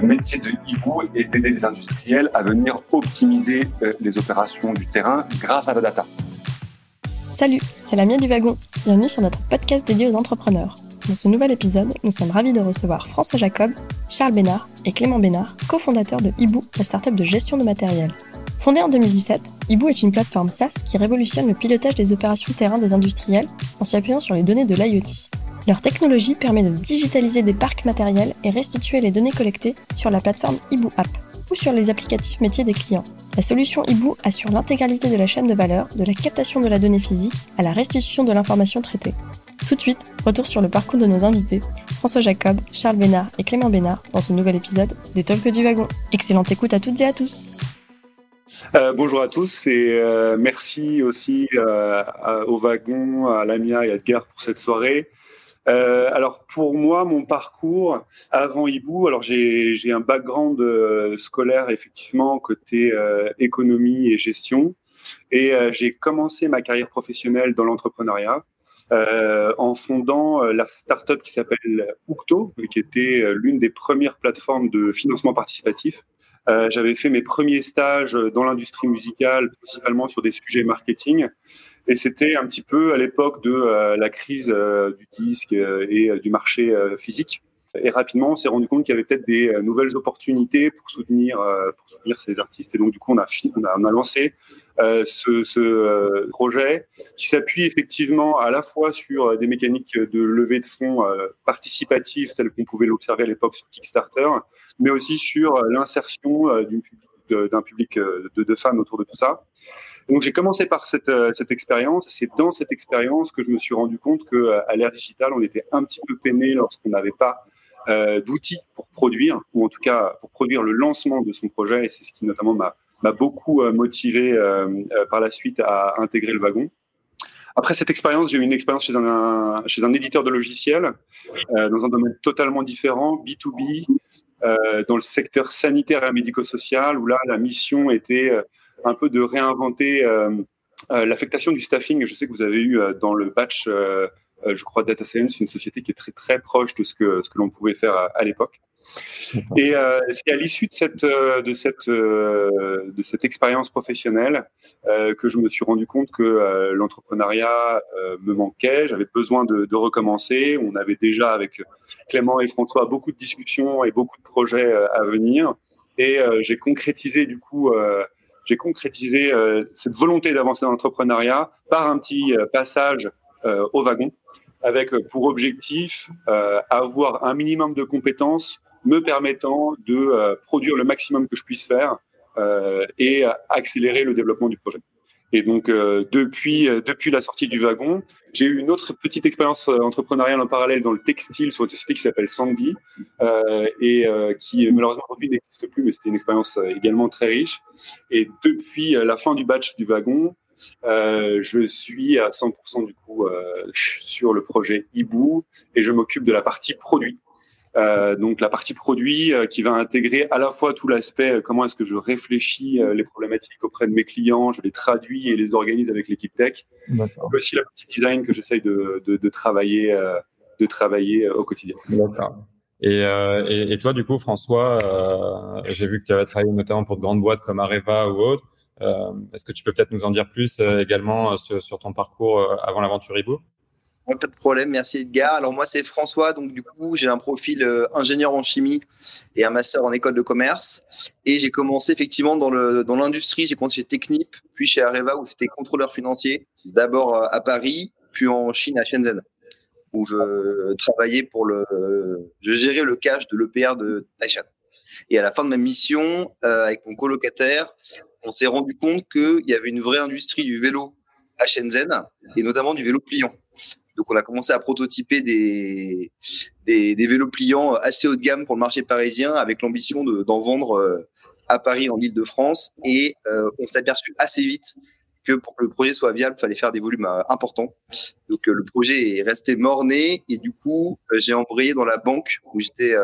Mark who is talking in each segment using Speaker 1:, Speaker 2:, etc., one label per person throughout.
Speaker 1: le métier de hibou est d'aider les industriels à venir optimiser euh, les opérations du terrain grâce à la data.
Speaker 2: Salut, c'est la mienne du wagon. Bienvenue sur notre podcast dédié aux entrepreneurs. Dans ce nouvel épisode, nous sommes ravis de recevoir François Jacob, Charles Bénard et Clément Bénard, cofondateurs de Hibou, la startup de gestion de matériel. Fondée en 2017, Hibou est une plateforme SaaS qui révolutionne le pilotage des opérations terrain des industriels en s'appuyant sur les données de l'IoT. Leur technologie permet de digitaliser des parcs matériels et restituer les données collectées sur la plateforme Ibu App ou sur les applicatifs métiers des clients. La solution Ibu assure l'intégralité de la chaîne de valeur, de la captation de la donnée physique à la restitution de l'information traitée. Tout de suite, retour sur le parcours de nos invités, François Jacob, Charles Bénard et Clément Bénard dans ce nouvel épisode des Talks du Wagon. Excellente écoute à toutes et à tous.
Speaker 1: Euh, bonjour à tous et euh, merci aussi euh, au wagon, à Lamia et à Edgar pour cette soirée. Euh, alors pour moi, mon parcours avant Hibou, alors j'ai un background euh, scolaire effectivement côté euh, économie et gestion, et j'ai commencé ma carrière professionnelle dans l'entrepreneuriat. en fondant la startup qui s'appelle Ucto, qui était l'une des premières plateformes de financement participatif. J'avais fait mes premiers stages dans l'industrie musicale, principalement sur des sujets marketing. Et c'était un petit peu à l'époque de euh, la crise euh, du disque euh, et du marché physique. Et rapidement, on s'est rendu compte qu'il y avait peut-être des nouvelles opportunités pour soutenir, pour soutenir ces artistes. Et donc, du coup, on a, lancé ce, ce projet qui s'appuie effectivement à la fois sur des mécaniques de levée de fonds participatives telles qu'on pouvait l'observer à l'époque sur Kickstarter, mais aussi sur l'insertion d'un public de, femmes autour de tout ça. Donc j'ai commencé par cette, euh, cette expérience. C'est dans cette expérience que je me suis rendu compte que euh, à l'ère digitale, on était un petit peu peiné lorsqu'on n'avait pas euh, d'outils pour produire, ou en tout cas pour produire le lancement de son projet. Et c'est ce qui notamment m'a beaucoup motivé par la suite à intégrer le wagon. Après cette expérience, j'ai eu une expérience chez un, chez un éditeur de logiciels dans un domaine totalement différent, B2B, dans le secteur sanitaire et médico-social, où là, la mission était un peu de réinventer euh, euh, l'affectation du staffing. Je sais que vous avez eu euh, dans le batch, je crois, Data Science, une société qui est très très proche de ce que, ce que l'on pouvait faire à, l'époque. Et c'est à l'issue de cette de cette de cette expérience professionnelle que je me suis rendu compte que l'entrepreneuriat me manquait. J'avais besoin de, de, recommencer. On avait déjà avec Clément et François beaucoup de discussions et beaucoup de projets à venir. Et j'ai concrétisé du coup j'ai concrétisé euh, cette volonté d'avancer dans l'entrepreneuriat par un petit euh, passage euh, au wagon, avec pour objectif avoir un minimum de compétences me permettant de produire le maximum que je puisse faire et accélérer le développement du projet. Et donc, depuis, depuis la sortie du wagon, j'ai eu une autre petite expérience euh, entrepreneuriale en parallèle dans le textile sur une société qui s'appelle Sandy euh, et euh, qui malheureusement aujourd'hui n'existe plus, mais c'était une expérience euh, également très riche. Et depuis la fin du batch du wagon, euh, je suis à 100% du coup sur le projet Ibu et je m'occupe de la partie produit. Euh, donc la partie produit euh, qui va intégrer à la fois tout l'aspect euh, comment est-ce que je réfléchis les problématiques auprès de mes clients, je les traduis et les organise avec l'équipe tech. Aussi la partie design que j'essaye de, de, de, travailler de travailler au quotidien.
Speaker 3: D'accord. Et, et, et, toi, du coup, François, j'ai vu que tu avais travaillé notamment pour de grandes boîtes comme Areva ou autres. Est-ce que tu peux peut-être nous en dire plus également sur, sur, ton parcours avant l'aventure Ibo
Speaker 4: pas de problème, merci Edgar. Alors moi c'est François, donc du coup j'ai un profil euh, ingénieur en chimie et un master en école de commerce. Et j'ai commencé effectivement dans le dans l'industrie, j'ai commencé chez Technip, puis chez Areva où c'était contrôleur financier, d'abord euh, à Paris, puis en Chine à Shenzhen, où je travaillais pour le, je gérais le cash de l'EPR de Taishan. Et à la fin de ma mission, euh, avec mon colocataire, on s'est rendu compte qu'il y avait une vraie industrie du vélo à Shenzhen et notamment du vélo pliant. Donc, on a commencé à prototyper des, des, vélos pliants assez haut de gamme pour le marché parisien avec l'ambition d'en vendre euh, à Paris, en Ile-de-France. Et euh, on s'est aperçu assez vite que pour que le projet soit viable, il fallait faire des volumes euh, importants. Donc, le projet est resté mort-né et du coup, j'ai embrayé dans la banque où j'étais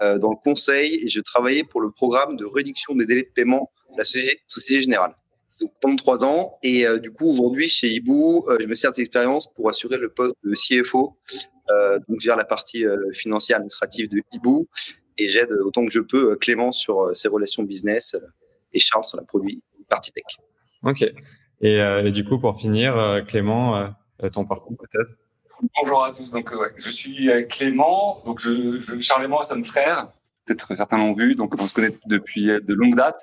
Speaker 4: dans le conseil et je travaillais pour le programme de réduction des délais de paiement de la Société Générale donc pendant trois ans. Et euh, du coup, aujourd'hui, chez Ibu, euh, je me sers d'expérience pour assurer le poste de CFO, euh, donc gère la partie financière administrative de Ibu. et j'aide autant que je peux Clément sur ses relations business et Charles sur la produit partie tech.
Speaker 3: Ok. Et, du coup, pour finir, Clément, ton parcours peut-être?
Speaker 5: Bonjour à tous. Donc, ouais, je suis Clément. Donc, je, je, Charles et moi sommes frères. Peut-être certains l'ont vu. Donc, on se connaît depuis de longue date.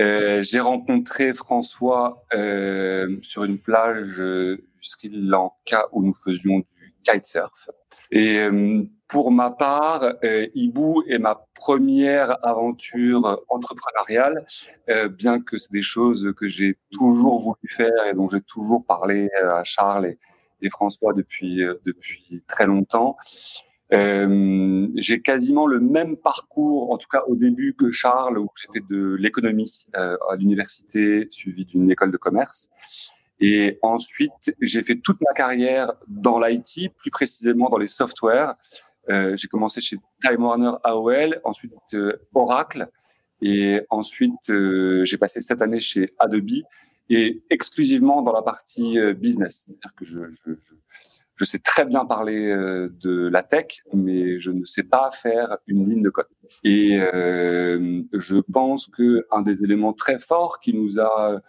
Speaker 5: Euh, j'ai rencontré François euh, sur une plage euh, du Sri Lanka où nous faisions du kitesurf. Et euh, pour ma part, euh, Ibu est ma première aventure entrepreneuriale, bien que c'est des choses que j'ai toujours voulu faire et dont j'ai toujours parlé à Charles et, et François depuis depuis très longtemps. Euh, j'ai quasiment le même parcours, en tout cas au début que Charles, où fait de l'économie euh, à l'université, suivi d'une école de commerce. Et ensuite, j'ai fait toute ma carrière dans l'IT, plus précisément dans les softwares. Euh, j'ai commencé chez Time Warner AOL, ensuite Oracle, et ensuite j'ai passé sept années chez Adobe, et exclusivement dans la partie business. C'est-à-dire que je je sais très bien parler euh, de la tech, mais je ne sais pas faire une ligne de code. Et euh, je pense que un des éléments très forts qui nous a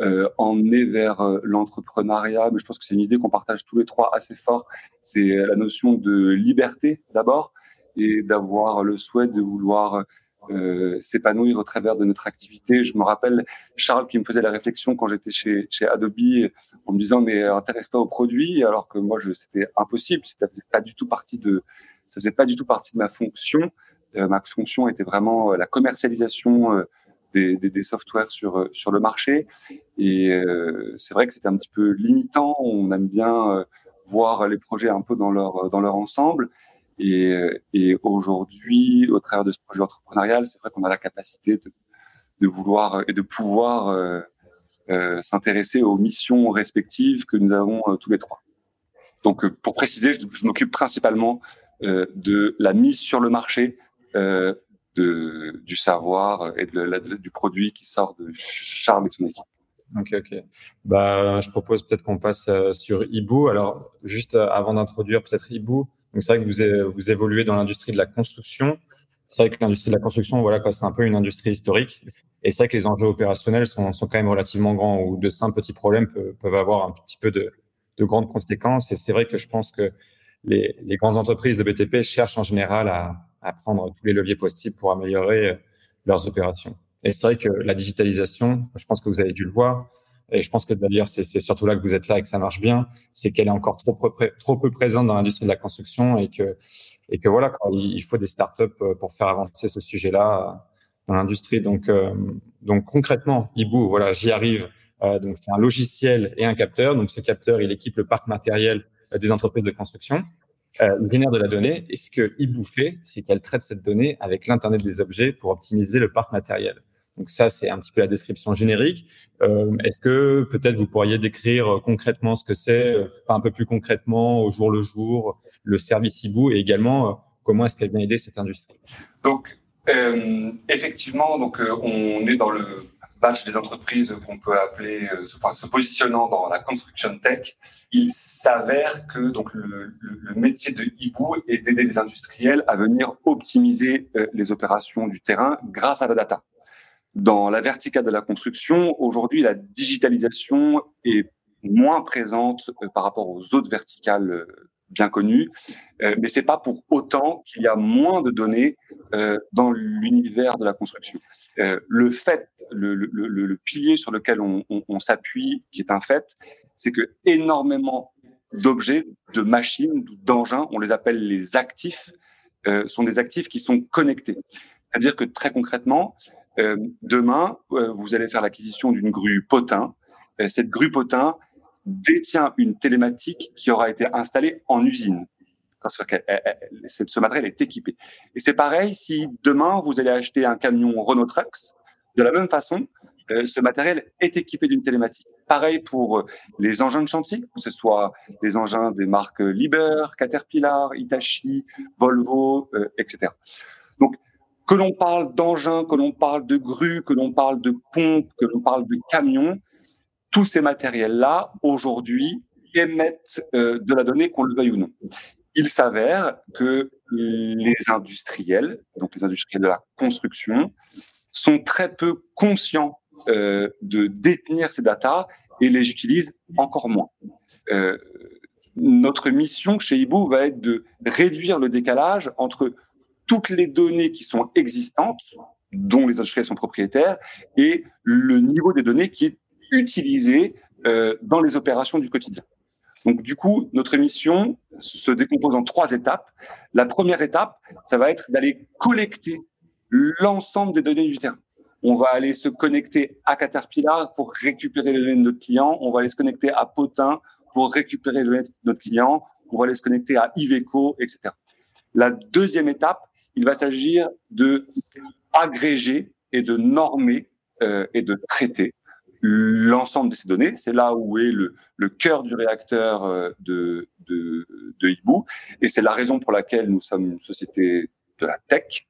Speaker 5: euh, emmené vers euh, l'entrepreneuriat, mais je pense que c'est une idée qu'on partage tous les trois assez fort, c'est la notion de liberté d'abord et d'avoir le souhait de vouloir euh, s'épanouir au travers de notre activité. Je me rappelle Charles qui me faisait la réflexion quand j'étais chez, chez Adobe en me disant mais intéresse-toi au produit alors que moi je c'était impossible, ça faisait pas du tout partie de ça faisait pas du tout partie de ma fonction. Euh, ma fonction était vraiment euh, la commercialisation des, des, des, softwares sur sur le marché et c'est vrai que c'était un petit peu limitant. On aime bien voir les projets un peu dans leur dans leur ensemble et, aujourd'hui, au travers de ce projet entrepreneurial, c'est vrai qu'on a la capacité de, vouloir et de pouvoir euh, euh, s'intéresser aux missions respectives que nous avons euh, tous les trois. Donc, pour préciser, je, m'occupe principalement de la mise sur le marché du savoir et du produit qui sort de Charles et son équipe.
Speaker 3: Ok, ok. Bah, je propose peut-être qu'on passe sur Ibu. Alors, juste avant d'introduire peut-être Ibu, donc c'est vrai que vous, vous évoluez dans l'industrie de la construction. C'est vrai que l'industrie de la construction, voilà, c'est un peu une industrie historique. Et c'est vrai que les enjeux opérationnels sont, sont quand même relativement grands, où de simples petits problèmes peuvent, peuvent avoir un petit peu de, de grandes conséquences. Et c'est vrai que je pense que les, les, grandes entreprises de BTP cherchent en général à, à prendre tous les leviers possibles pour améliorer euh, leurs opérations. Et c'est vrai que la digitalisation, je pense que vous avez dû le voir, et je pense que d'ailleurs, c'est surtout là que vous êtes là et que ça marche bien, c'est qu'elle est encore trop, trop peu présente dans l'industrie de la construction et que, et que voilà, il faut des startups euh, pour faire avancer ce sujet-là euh, dans l'industrie. Donc, euh, donc concrètement, Ibu, voilà, j'y arrive. Euh, donc, c'est un logiciel et un capteur. Donc, ce capteur, il équipe le parc matériel des entreprises de construction. Euh, génère de la donnée. Et ce que Ibu fait, c'est qu'elle traite cette donnée avec l'Internet des objets pour optimiser le parc matériel. Donc ça, c'est un petit peu la description générique. Euh, Est-ce que peut-être vous pourriez décrire euh, concrètement ce que c'est, euh, un peu plus concrètement, au jour le jour, le service Ibu et également euh, comment est-ce qu'elle vient aider cette industrie?
Speaker 5: Donc, euh, effectivement, donc on est dans le batch des entreprises qu'on peut appeler, enfin, se positionnant dans la construction tech. Il s'avère que donc le, le, métier de Ibu est d'aider les industriels à venir optimiser les opérations du terrain grâce à la data. Dans la verticale de la construction, aujourd'hui, la digitalisation est moins présente euh, par rapport aux autres verticales euh, bien connues, euh, mais c'est pas pour autant qu'il y a moins de données dans l'univers de la construction. le fait, le, le, le, pilier sur lequel on, on, on s'appuie, qui est un fait, c'est que énormément d'objets, de machines, d'engins, on les appelle les actifs, sont des actifs qui sont connectés. C'est-à-dire que très concrètement, demain, euh, vous allez faire l'acquisition d'une grue potin. Euh, cette grue potin détient une télématique qui aura été installée en usine. Parce que ce matériel est équipé. Et c'est pareil si demain vous allez acheter un camion Renault Trucks. De la même façon, ce matériel est équipé d'une télématique. Pareil pour les engins de chantier, que ce soit les engins des marques Liber, Caterpillar, Hitachi, Volvo, etc. Donc, que l'on parle d'engins, que l'on parle de grues, que l'on parle de pompes, que l'on parle de camions, tous ces matériels-là, aujourd'hui, émettent euh, de la donnée, qu'on le veuille ou non.
Speaker 1: il s'avère que les industriels, donc les industriels de la construction, sont très peu conscients euh, de détenir ces datas et les utilisent encore moins. Euh, notre mission chez Ibu va être de réduire le décalage entre toutes les données qui sont existantes, dont les industriels sont propriétaires, et le niveau des données qui est utilisé euh, dans les opérations du quotidien. Donc, du coup, notre mission se décompose en trois étapes. La première étape, ça va être d'aller collecter l'ensemble des données du terrain. On va aller se connecter à Caterpillar pour récupérer les données de notre client. On va aller se connecter à Potin pour récupérer les données de notre client. On va aller se connecter à Iveco, etc. La deuxième étape, il va s'agir de agréger et de normer euh, et de traiter l'ensemble de ces données. C'est là où est le, le cœur du réacteur euh, de, de, de Hibou. Et c'est la raison pour laquelle nous sommes une société de la tech.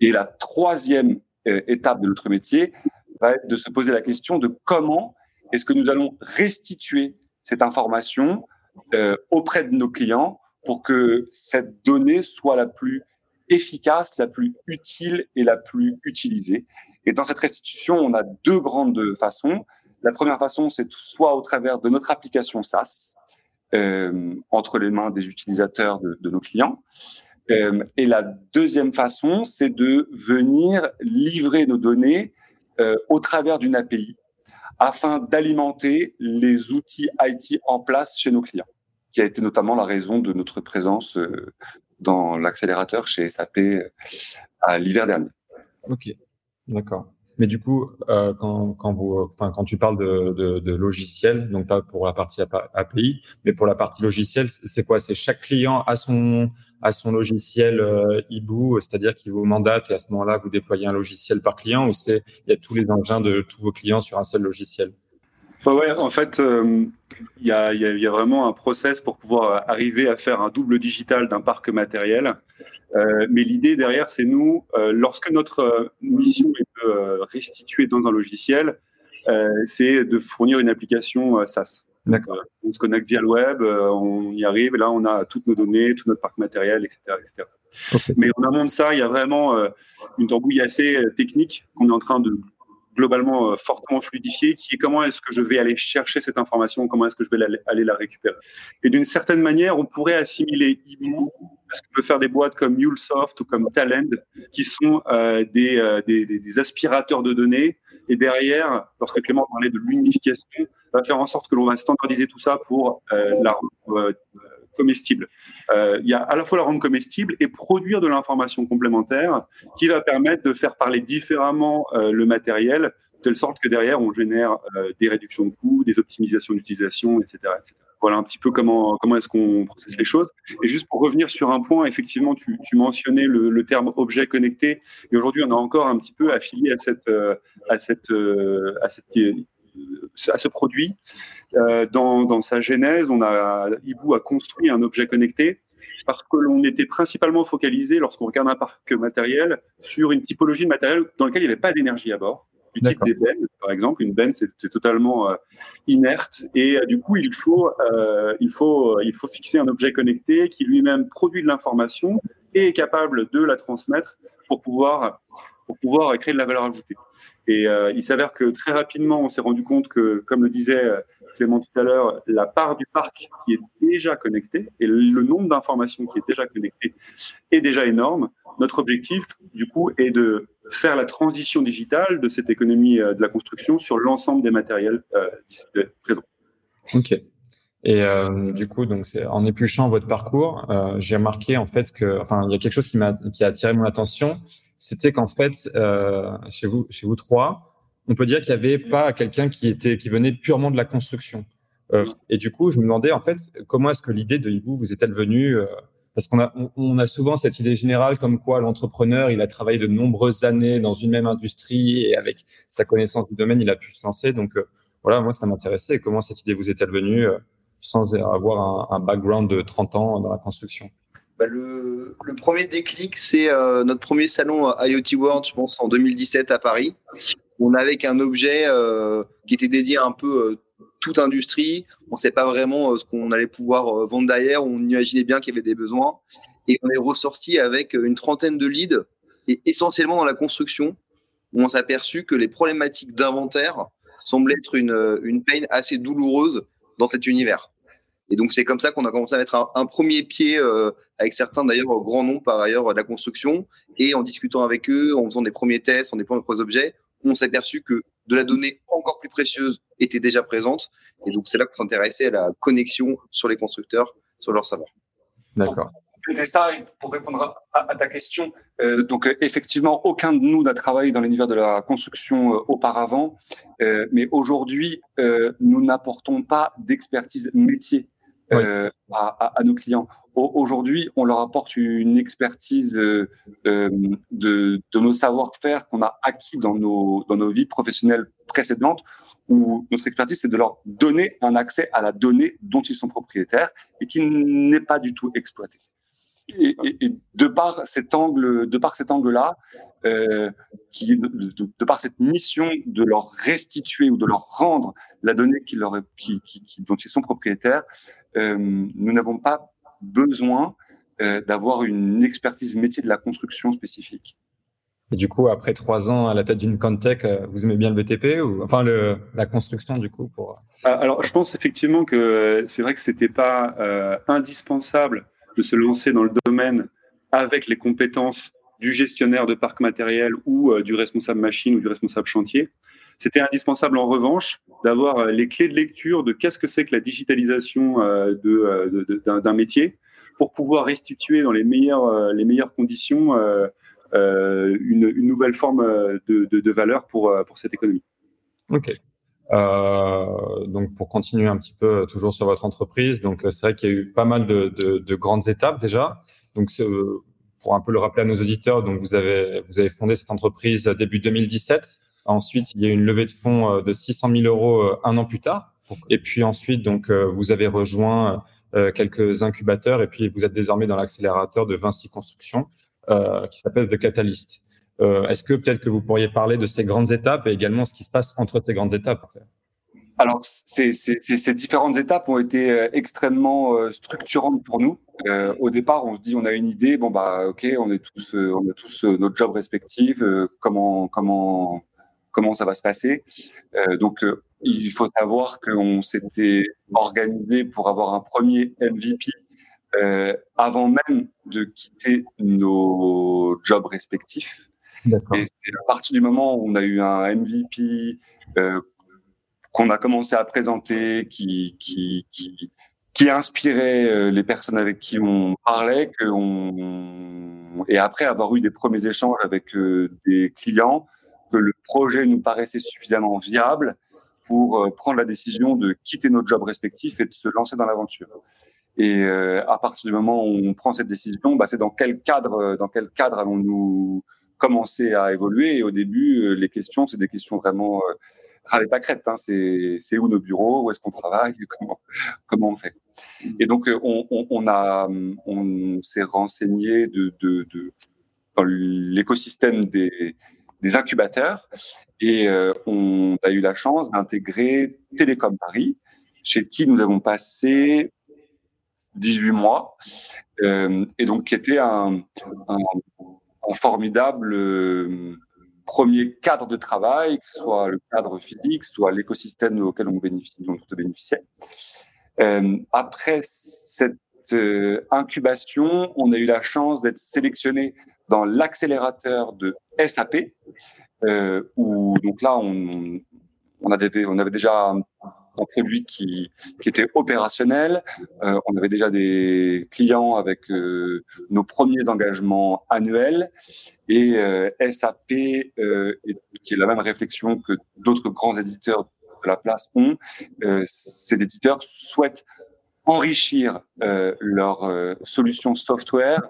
Speaker 1: Et la troisième euh, étape de notre métier va être de se poser la question de comment est-ce que nous allons restituer cette information euh, auprès de nos clients pour que cette donnée soit la plus efficace, la plus utile et la plus utilisée. Et dans cette restitution, on a deux grandes façons. La première façon, c'est soit au travers de notre application SaaS, euh, entre les mains des utilisateurs de, nos clients. Euh, et la deuxième façon, c'est de venir livrer nos données euh, au travers d'une API afin d'alimenter les outils IT en place chez nos clients, qui a été notamment la raison de notre présence dans l'accélérateur chez SAP euh, à l'hiver dernier.
Speaker 3: Ok, d'accord. Mais du coup, euh, quand, quand, vous, enfin, quand tu parles de, de, de logiciel, donc pas pour la partie API, mais pour la partie logiciel, c'est quoi? C'est chaque client a son, a son logiciel euh, c'est-à-dire qu'il vous mandate et à ce moment-là, vous déployez un logiciel par client ou c'est il y a tous les engins de tous vos clients sur un seul logiciel?
Speaker 1: Ouais, en fait, euh, il y, a, y, y, a, vraiment un process pour pouvoir arriver à faire un double digital d'un parc matériel. Euh, mais l'idée derrière, c'est nous, euh, lorsque notre euh, mission est de euh, restituer dans un logiciel, c'est de fournir une application SaaS.
Speaker 3: D'accord.
Speaker 1: on se connecte via le web, on y arrive, et là, on a toutes nos données, tout notre parc matériel, etc. etc. Okay. Mais en amont de ça, il y a vraiment une tambouille assez technique qu'on est en train de globalement euh, fortement fluidifié, qui est comment est-ce que je vais aller chercher cette information, comment est-ce que je vais aller la récupérer. Et d'une certaine manière, on pourrait assimiler Ibu parce qu'on peut faire des boîtes comme MuleSoft ou comme Talend, qui sont euh, des, euh, des, des, aspirateurs de données. Et derrière, lorsque Clément parlait de l'unification, va faire en sorte que l'on va standardiser tout ça pour euh, la rendre comestible. Euh, il y a à la fois la rendre comestible et produire de l'information complémentaire qui va permettre de faire parler différemment euh, le matériel, de telle sorte que derrière, on génère euh, des réductions de coûts, des optimisations d'utilisation, etc., etc. Voilà un petit peu comment, comment est-ce qu'on processe les choses. Et juste pour revenir sur un point, effectivement, tu, tu mentionnais le, terme objet connecté. Et aujourd'hui, on a encore un petit peu affilié à cette, à cette, à cette à ce produit. Euh, dans, dans, sa genèse, on a, Ibu a construit un objet connecté parce que l'on était principalement focalisé, lorsqu'on regarde un parc matériel, sur une typologie de matériel dans lequel il n'y avait pas d'énergie à bord du type des bennes, par exemple. Une benne, c'est totalement euh, inerte. Et euh, du coup, il faut, euh, il, faut, il faut fixer un objet connecté qui lui-même produit de l'information et est capable de la transmettre pour pouvoir, pour pouvoir créer de la valeur ajoutée. Et euh, il s'avère que très rapidement, on s'est rendu compte que, comme le disait euh, Clément tout à l'heure, la part du parc qui est déjà connecté et le nombre d'informations qui est déjà connecté est déjà énorme. Notre objectif, du coup, est de faire la transition digitale de cette économie euh, de la construction sur l'ensemble des matériels euh, présents.
Speaker 3: Ok. Et du coup, donc en épluchant votre parcours, j'ai remarqué en fait que, enfin, il y a quelque chose qui m'a qui a attiré mon attention, c'était qu'en fait, euh, chez vous, chez vous trois, on peut dire qu'il n'y avait pas quelqu'un qui était, qui venait purement de la construction. Euh, et du coup, je me demandais en fait, comment est-ce que l'idée de Hibou vous est-elle venue euh, Parce qu'on a, on, on, a souvent cette idée générale comme quoi l'entrepreneur, il a travaillé de nombreuses années dans une même industrie et avec sa connaissance du domaine, il a pu se lancer. Donc euh, voilà, moi, ça m'intéressait. Comment cette idée vous est-elle venue euh, sans avoir un, un background de 30 ans dans la construction?
Speaker 4: Bah le, premier déclic, c'est euh, notre premier salon IoT World, je pense, en 2017 à Paris. On avait qu'un objet euh, qui était dédié un peu euh, toute industrie. On ne sait pas vraiment ce qu'on allait pouvoir vendre derrière. On imaginait bien qu'il y avait des besoins. Et on est ressorti avec une trentaine de leads, et essentiellement dans la construction, où on s'est aperçu que les problématiques d'inventaire semblaient être une, une peine assez douloureuse dans cet univers. Et donc, c'est comme ça qu'on a commencé à mettre un, premier pied euh, avec certains, d'ailleurs, grands noms par ailleurs de la construction. Et en discutant avec eux, en faisant des premiers tests, en déployant des premiers objets, on s'est aperçu que de la donnée encore plus précieuse était déjà présente. Et donc, c'est là qu'on s'intéressait à la connexion sur les constructeurs, sur leur savoir.
Speaker 3: D'accord.
Speaker 5: pour répondre à, ta question, euh, donc euh, effectivement, aucun de nous n'a travaillé dans l'univers de la construction euh, auparavant, mais aujourd'hui, nous n'apportons pas d'expertise métier euh, à, à, nos clients. Aujourd'hui, on leur apporte une expertise euh, euh, de, de, nos savoir-faire qu'on a acquis dans nos, dans nos vies professionnelles précédentes, où notre expertise, c'est de leur donner un accès à la donnée dont ils sont propriétaires et qui n'est pas du tout exploité. Et, et, et, de par cet angle, de par cet angle-là, euh, qui, de, de, de, par cette mission de leur restituer ou de leur rendre la donnée qui leur, qui, qui, dont ils sont propriétaires, nous n'avons pas besoin euh, d'avoir une expertise métier de la construction spécifique.
Speaker 3: Et du coup, après trois ans à la tête d'une Contech, euh, vous aimez bien le BTP ou enfin le, la construction du coup pour
Speaker 5: Alors, je pense effectivement que c'est vrai que c'était pas euh, indispensable de se lancer dans le domaine avec les compétences du gestionnaire de parc matériel ou euh, du responsable machine ou du responsable chantier. C'était indispensable en revanche d'avoir euh, les clés de lecture de qu'est-ce que c'est que la digitalisation euh, de, d'un, métier pour pouvoir restituer dans les meilleures, les meilleures conditions une, nouvelle forme de, valeur pour, pour cette économie.
Speaker 3: Ok. Euh, donc pour continuer un petit peu toujours sur votre entreprise, donc c'est vrai qu'il y a eu pas mal de, de, de grandes étapes déjà. Donc pour un peu le rappeler à nos auditeurs, donc vous avez vous avez fondé cette entreprise début 2017. Ensuite, il y a eu une levée de fonds euh, de 600 000 euros euh, un an plus tard. Et puis ensuite, donc, euh, vous avez rejoint quelques incubateurs et puis vous êtes désormais dans l'accélérateur de Vinci Construction qui s'appelle The Catalyst. Est-ce que peut-être que vous pourriez parler de ces grandes étapes et également ce qui se passe entre ces grandes étapes?
Speaker 5: Alors, ces, ces, ces, différentes étapes ont été extrêmement structurantes pour nous. Euh, au départ, on se dit, on a une idée, bon bah ok, on est tous, on a tous notre job respectif. comment, comment, comment ça va se passer. Euh, donc, euh, il faut savoir qu'on s'était organisé pour avoir un premier MVP euh, avant même de quitter nos jobs respectifs. Et c'est à partir du moment où on a eu un MVP euh, qu'on a commencé à présenter, qui, qui, qui, qui inspirait euh, les personnes avec qui on parlait, que on... et après avoir eu des premiers échanges avec des clients, que le projet nous paraissait suffisamment viable pour euh, prendre la décision de quitter notre job respectif et de se lancer dans l'aventure. Et euh, à partir du moment où on prend cette décision, bah, c'est dans quel cadre, euh, dans quel cadre allons-nous commencer à évoluer? Et au début, les questions, c'est des questions vraiment euh, crête. Hein. C'est, c'est où nos bureaux? Où est-ce qu'on travaille? Comment, on fait? Et donc, on, s'est renseigné de dans l'écosystème des, des incubateurs et euh, on a eu la chance d'intégrer Télécom Paris, chez qui nous avons passé 18 mois, euh, et donc qui était un, formidable euh, premier cadre de travail, soit le cadre physique, soit l'écosystème auquel on bénéficie, dont on bénéficiait. Après cette incubation, on a eu la chance d'être sélectionné dans l'accélérateur de SAP, euh, où donc là on, on, avait, on avait déjà un, produit qui, qui était opérationnel, euh, on avait déjà des clients avec euh, nos premiers engagements annuels et euh, SAP, euh, qui est la même réflexion que d'autres grands éditeurs de la place ont, ces éditeurs souhaitent enrichir leur solution software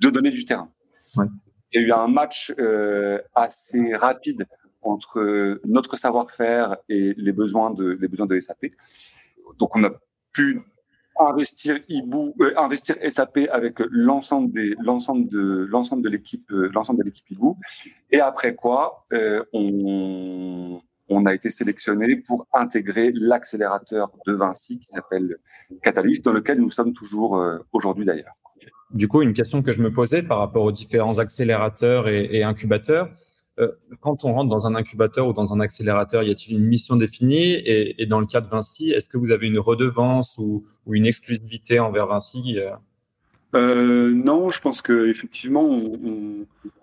Speaker 5: de données du terrain. Il y a eu un match euh, assez rapide entre notre savoir-faire et les besoins de les besoins de SAP. Donc on a pu investir euh, SAP avec l'ensemble l'ensemble de l'ensemble de l'équipe euh, l'ensemble de l'équipe. Et après quoi, euh, on on a été sélectionné pour intégrer l'accélérateur de Vinci qui s'appelle Catalyst, dans lequel nous sommes toujours aujourd'hui d'ailleurs.
Speaker 3: Du coup, une question que je me posais par rapport aux différents accélérateurs et, incubateurs, euh, quand on rentre dans un incubateur ou dans un accélérateur, y a-t-il une mission définie? Et, dans le cas de Vinci, est-ce que vous avez une redevance ou, une exclusivité envers Vinci
Speaker 1: euh? Euh, non, je pense que effectivement,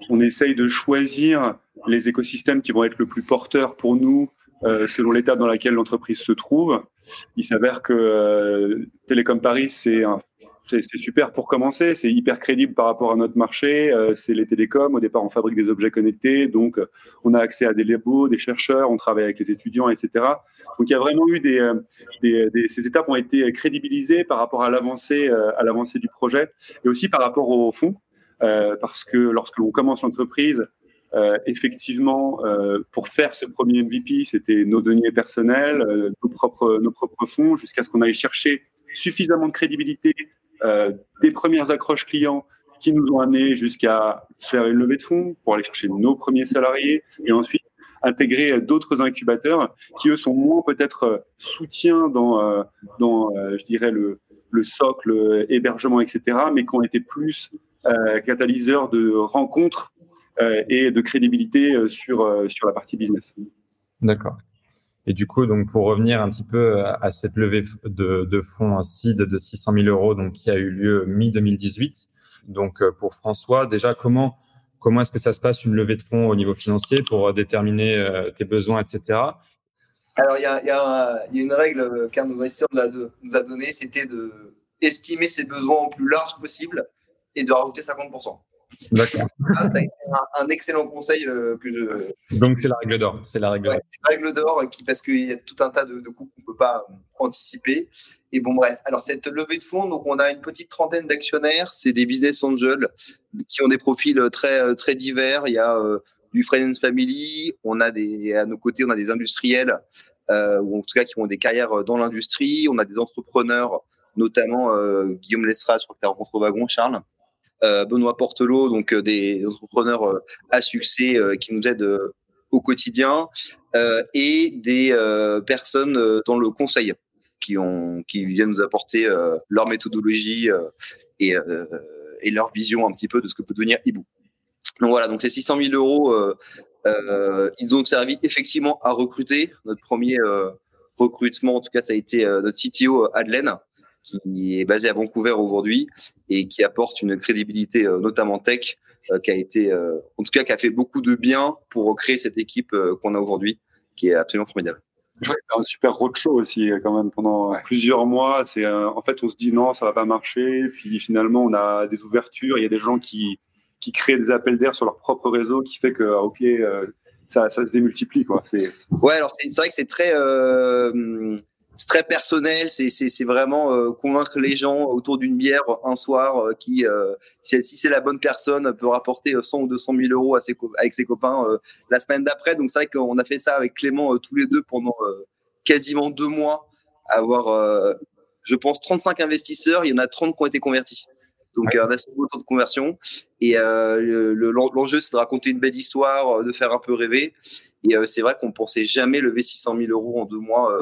Speaker 1: on, essaye de choisir les écosystèmes qui vont être le plus porteurs pour nous selon l'étape dans laquelle l'entreprise se trouve. Il s'avère que Télécom Paris, c'est un c'est super pour commencer. C'est hyper crédible par rapport à notre marché. Euh, c'est les télécoms. Au départ, on fabrique des objets connectés. Donc, euh, on a accès à des labos, des chercheurs. On travaille avec les étudiants, etc. Donc, il y a vraiment eu des, euh, des, ces étapes ont été crédibilisées par rapport à l'avancée, à l'avancée du projet et aussi par rapport au fond. parce que lorsque l'on commence l'entreprise, effectivement, pour faire ce premier MVP, c'était nos données personnelles, nos propres, nos propres fonds, jusqu'à ce qu'on aille chercher suffisamment de crédibilité des premières accroches clients qui nous ont amenés jusqu'à faire une levée de fonds pour aller chercher nos premiers salariés et ensuite intégrer d'autres incubateurs qui eux sont moins peut-être soutiens dans euh, dans euh, je dirais le le socle hébergement etc mais qui ont été plus catalyseurs de rencontres et de crédibilité sur sur la partie business.
Speaker 3: D'accord. Et du coup, donc pour revenir un petit peu à cette levée de, fonds CID de 600 000 euros, donc qui a eu lieu mi 2018. Donc euh, pour François, déjà comment comment est-ce que ça se passe une levée de fonds au niveau financier pour déterminer euh, tes besoins, etc.
Speaker 4: Alors il y a, a, a, une règle qu'un de nos investisseurs nous a, donnée, c'était de estimer ses besoins au plus large possible et de rajouter 50%.
Speaker 3: D'accord.
Speaker 4: Ah, ça a été un, excellent conseil euh, que je.
Speaker 3: Donc c'est la règle d'or. C'est la règle.
Speaker 4: d'or. la règle d'or qui parce qu'il y a tout un tas de, de coûts qu'on peut pas euh, anticiper. Et bon bref. Alors cette levée de fonds, donc on a une petite trentaine d'actionnaires. C'est des business angels qui ont des profils très euh, très divers. Il y a du Friends Family. On a des à nos côtés, on a des industriels ou en tout cas qui ont des carrières dans l'industrie. On a des entrepreneurs, notamment Guillaume Lestrade, je crois que tu as rencontré au wagon, Charles. Euh, Benoît Portelot, donc euh, des entrepreneurs euh, à succès qui nous aident au quotidien, et des personnes dans le conseil qui, viennent nous apporter leur méthodologie et, leur vision un petit peu de ce que peut devenir Hibou. Donc voilà, donc ces 600 000 euros, ils ont servi effectivement à recruter. Notre premier recrutement, en tout cas, ça a été notre CTO Adelaine, qui est basé à Vancouver aujourd'hui et qui apporte une crédibilité, euh, notamment tech, euh, qui a été, euh, en tout cas, qui a fait beaucoup de bien pour créer cette équipe qu'on a aujourd'hui, qui est absolument formidable.
Speaker 1: Je crois que c'était un super roadshow aussi quand même pendant plusieurs mois. C'est en fait on se dit non ça va pas marcher, puis finalement on a des ouvertures. Il y a des gens qui qui créent des appels d'air sur leur propre réseau, qui fait que ok ça, ça se démultiplie quoi. C'est
Speaker 4: ouais alors c'est vrai que c'est très c'est très personnel. C'est vraiment euh, convaincre les gens autour d'une bière un soir euh, qui, euh, si, c'est la bonne personne, peut rapporter 100 ou 200 000 euros à ses, avec ses copains la semaine d'après. Donc c'est vrai qu'on a fait ça avec Clément tous les deux pendant quasiment deux mois. Avoir, je pense, 35 investisseurs. Il y en a 30 qui ont été convertis. Donc un assez beau taux de conversion. Et l'enjeu, c'est de raconter une belle histoire, de faire un peu rêver. Et c'est vrai qu'on pensait jamais lever 600 000 euros en deux mois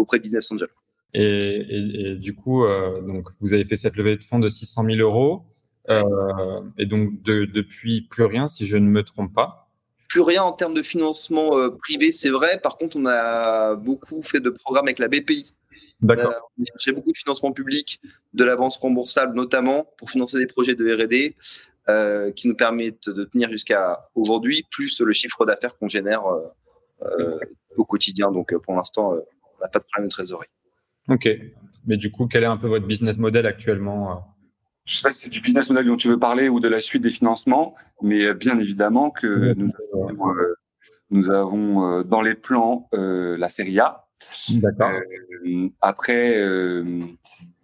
Speaker 4: auprès de Business Angel.
Speaker 3: Et, du coup, euh, donc vous avez fait cette levée de fonds de 600 000 euros. Euh, et donc depuis plus rien, si je ne me trompe pas.
Speaker 4: Plus rien en termes de financement euh, privé, c'est vrai. Par contre, on a beaucoup fait de programmes avec la BPI.
Speaker 3: D'accord.
Speaker 4: J'ai beaucoup de financement public, de l'avance remboursable notamment pour financer des projets de R&D qui nous permettent de tenir jusqu'à aujourd'hui, plus le chiffre d'affaires qu'on génère au quotidien. Donc pour l'instant, n'a pas de problème de trésorerie.
Speaker 3: Ok. Mais du coup, quel est un peu votre business model actuellement euh
Speaker 5: Je ne sais pas si c'est du business model dont tu veux parler ou de la suite des financements, mais euh, bien évidemment que nous, avons, euh, dans les plans la série A.
Speaker 3: D'accord.
Speaker 5: après,